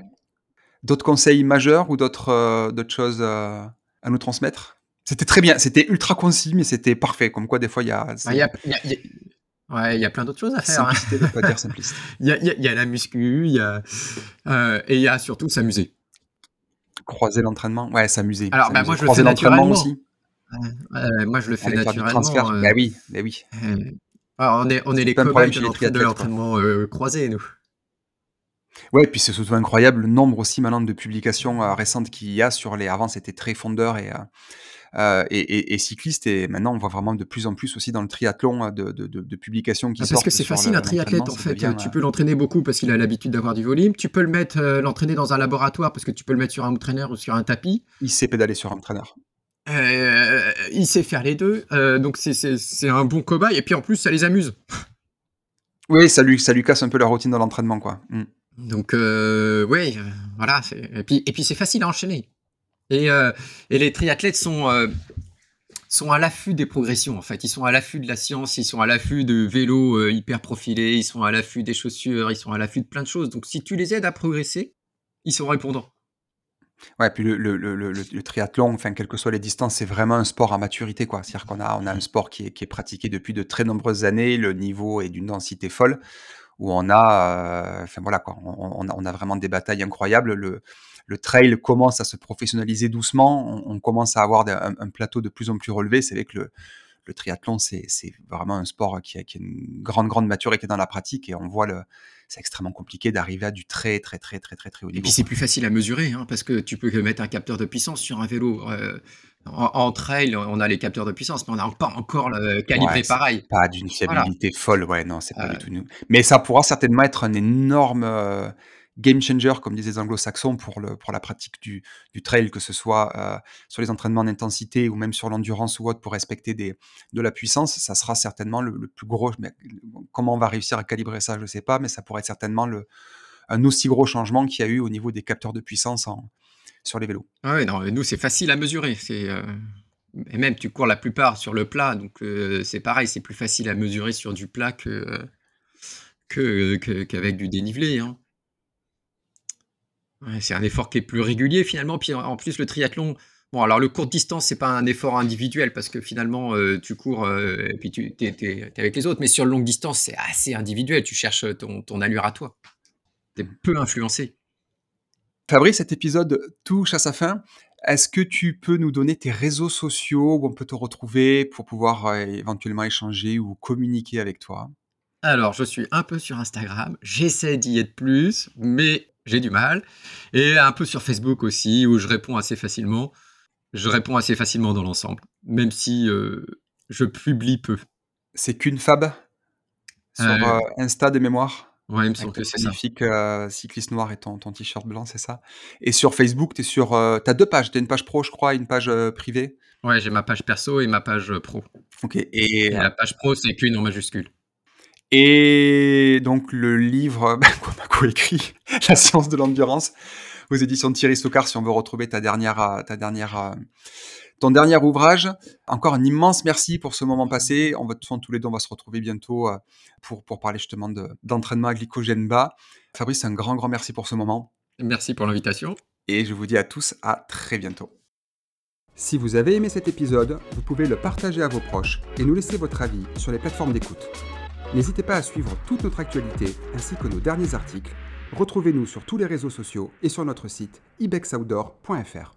D'autres conseils majeurs ou d'autres euh, choses euh, à nous transmettre? C'était très bien, c'était ultra concis, mais c'était parfait. Comme quoi, des fois, il y a. Il y, a, Ouais, il y a plein d'autres choses à faire. Hein. Simplicité hein. pas dire simpliste. Il y, a, y, a, la muscu, il y a, euh, et il y a surtout s'amuser. Croiser l'entraînement, ouais, s'amuser. Alors, bah, moi, je le fais naturellement aussi moi, je le fais naturellement. Euh, bah oui, bah oui. Ah, on est, on est les cobayes de l'entraînement euh, croisé, nous. Ouais, et puis c'est surtout incroyable le nombre aussi maintenant de publications euh, récentes qu'il y a sur les. Avant, c'était très fondeur et, et, et, cycliste, et maintenant on voit vraiment de plus en plus aussi dans le triathlon de, de, de, publications qui ah. Parce que c'est facile un triathlète en fait. Tu peux l'entraîner beaucoup parce qu'il a l'habitude d'avoir du volume. Tu peux le mettre, l'entraîner dans un laboratoire parce que tu peux le mettre sur un trainer ou sur un tapis. Il sait pédaler sur un trainer. Euh, il sait faire les deux, euh, donc c'est un bon cobaye, et puis en plus, ça les amuse. Oui, ça lui, ça lui casse un peu la routine dans l'entraînement, quoi. Mm. Donc, euh, oui, voilà. Et puis, et puis c'est facile à enchaîner. Et, et les triathlètes sont, sont à l'affût des progressions, en fait. Ils sont à l'affût de la science, ils sont à l'affût de vélos hyper profilés, ils sont à l'affût des chaussures, ils sont à l'affût de plein de choses. Donc, si tu les aides à progresser, ils sont répondants. Ouais, puis le, le, le, le, triathlon, enfin, quelles que soient les distances, c'est vraiment un sport à maturité, quoi. C'est-à-dire qu'on a, on a un sport qui est, qui est pratiqué depuis de très nombreuses années, le niveau est d'une densité folle, où on a, euh, enfin voilà, quoi, on, on, a, vraiment des batailles incroyables. Le, le trail commence à se professionnaliser doucement, on, commence à avoir un, un, plateau de plus en plus relevé. C'est vrai que le, le triathlon, c'est vraiment un sport qui a, qui a, une grande, grande maturité dans la pratique et on voit le, c'est extrêmement compliqué d'arriver à du très, très, très, très, très, très haut niveau. Et puis c'est plus facile à mesurer, hein, parce que tu peux mettre un capteur de puissance sur un vélo. Euh, en, trail, on a les capteurs de puissance, mais on n'a pas encore le calibré pareil. Pas d'une fiabilité folle, ouais, non, c'est pas du euh. tout nous. Mais ça pourra certainement être un énorme. Game changer, comme disaient les anglo-saxons, pour, le, pour la pratique du, du trail, que ce soit euh, sur les entraînements d'intensité ou même sur l'endurance ou autre, pour respecter des, de la puissance, ça sera certainement le, plus gros. Mais comment on va réussir à calibrer ça, je ne sais pas, mais ça pourrait être certainement le, un aussi gros changement qu'il y a eu au niveau des capteurs de puissance sur les vélos. Ah oui, non, nous, c'est facile à mesurer. C'est. Euh, et même, tu cours la plupart sur le plat, donc euh, c'est pareil, c'est plus facile à mesurer sur du plat que qu'avec du dénivelé. Hein c'est un effort qui est plus régulier finalement. Puis en plus, le triathlon, bon, alors le court distance, c'est pas un effort individuel parce que finalement, euh, tu cours euh, et puis tu es, avec les autres. Mais sur longue distance, c'est assez individuel. Tu cherches ton, allure à toi. Tu es peu influencé. Fabrice, cet épisode touche à sa fin. Est-ce que tu peux nous donner tes réseaux sociaux où on peut te retrouver pour pouvoir euh, éventuellement échanger ou communiquer avec toi? Alors, je suis un peu sur Instagram. J'essaie d'y être plus, mais j'ai du mal. Et un peu sur Facebook aussi, où je réponds assez facilement. Je réponds assez facilement dans l'ensemble, même si euh, je publie peu. C'est qu'une fab sur euh, euh, Insta de mémoire? Ouais, il me semble que c'est ça. cycliste noir et ton, t-shirt blanc, c'est ça. Et sur Facebook, tu sur, as deux pages. Tu as une page pro, je crois, et une page privée. Ouais, j'ai ma page perso et ma page pro. Ok. Et, et la page pro, c'est qu'une en majuscule. Et donc le livre bah, qu'on a coécrit, La science de l'endurance, aux éditions de Thierry Socard, si on veut retrouver ta dernière, euh, ta dernière, euh, ton dernier ouvrage. Encore un immense merci pour ce moment passé. On va tous les deux, on va se retrouver bientôt euh, pour, pour parler justement d'entraînement à glycogène bas. Fabrice, un grand, grand merci pour ce moment. Merci pour l'invitation. Et je vous dis à tous à très bientôt. Si vous avez aimé cet épisode, vous pouvez le partager à vos proches et nous laisser votre avis sur les plateformes d'écoute. N'hésitez pas à suivre toute notre actualité ainsi que nos derniers articles. Retrouvez-nous sur tous les réseaux sociaux et sur notre site ibexoutdoor.fr.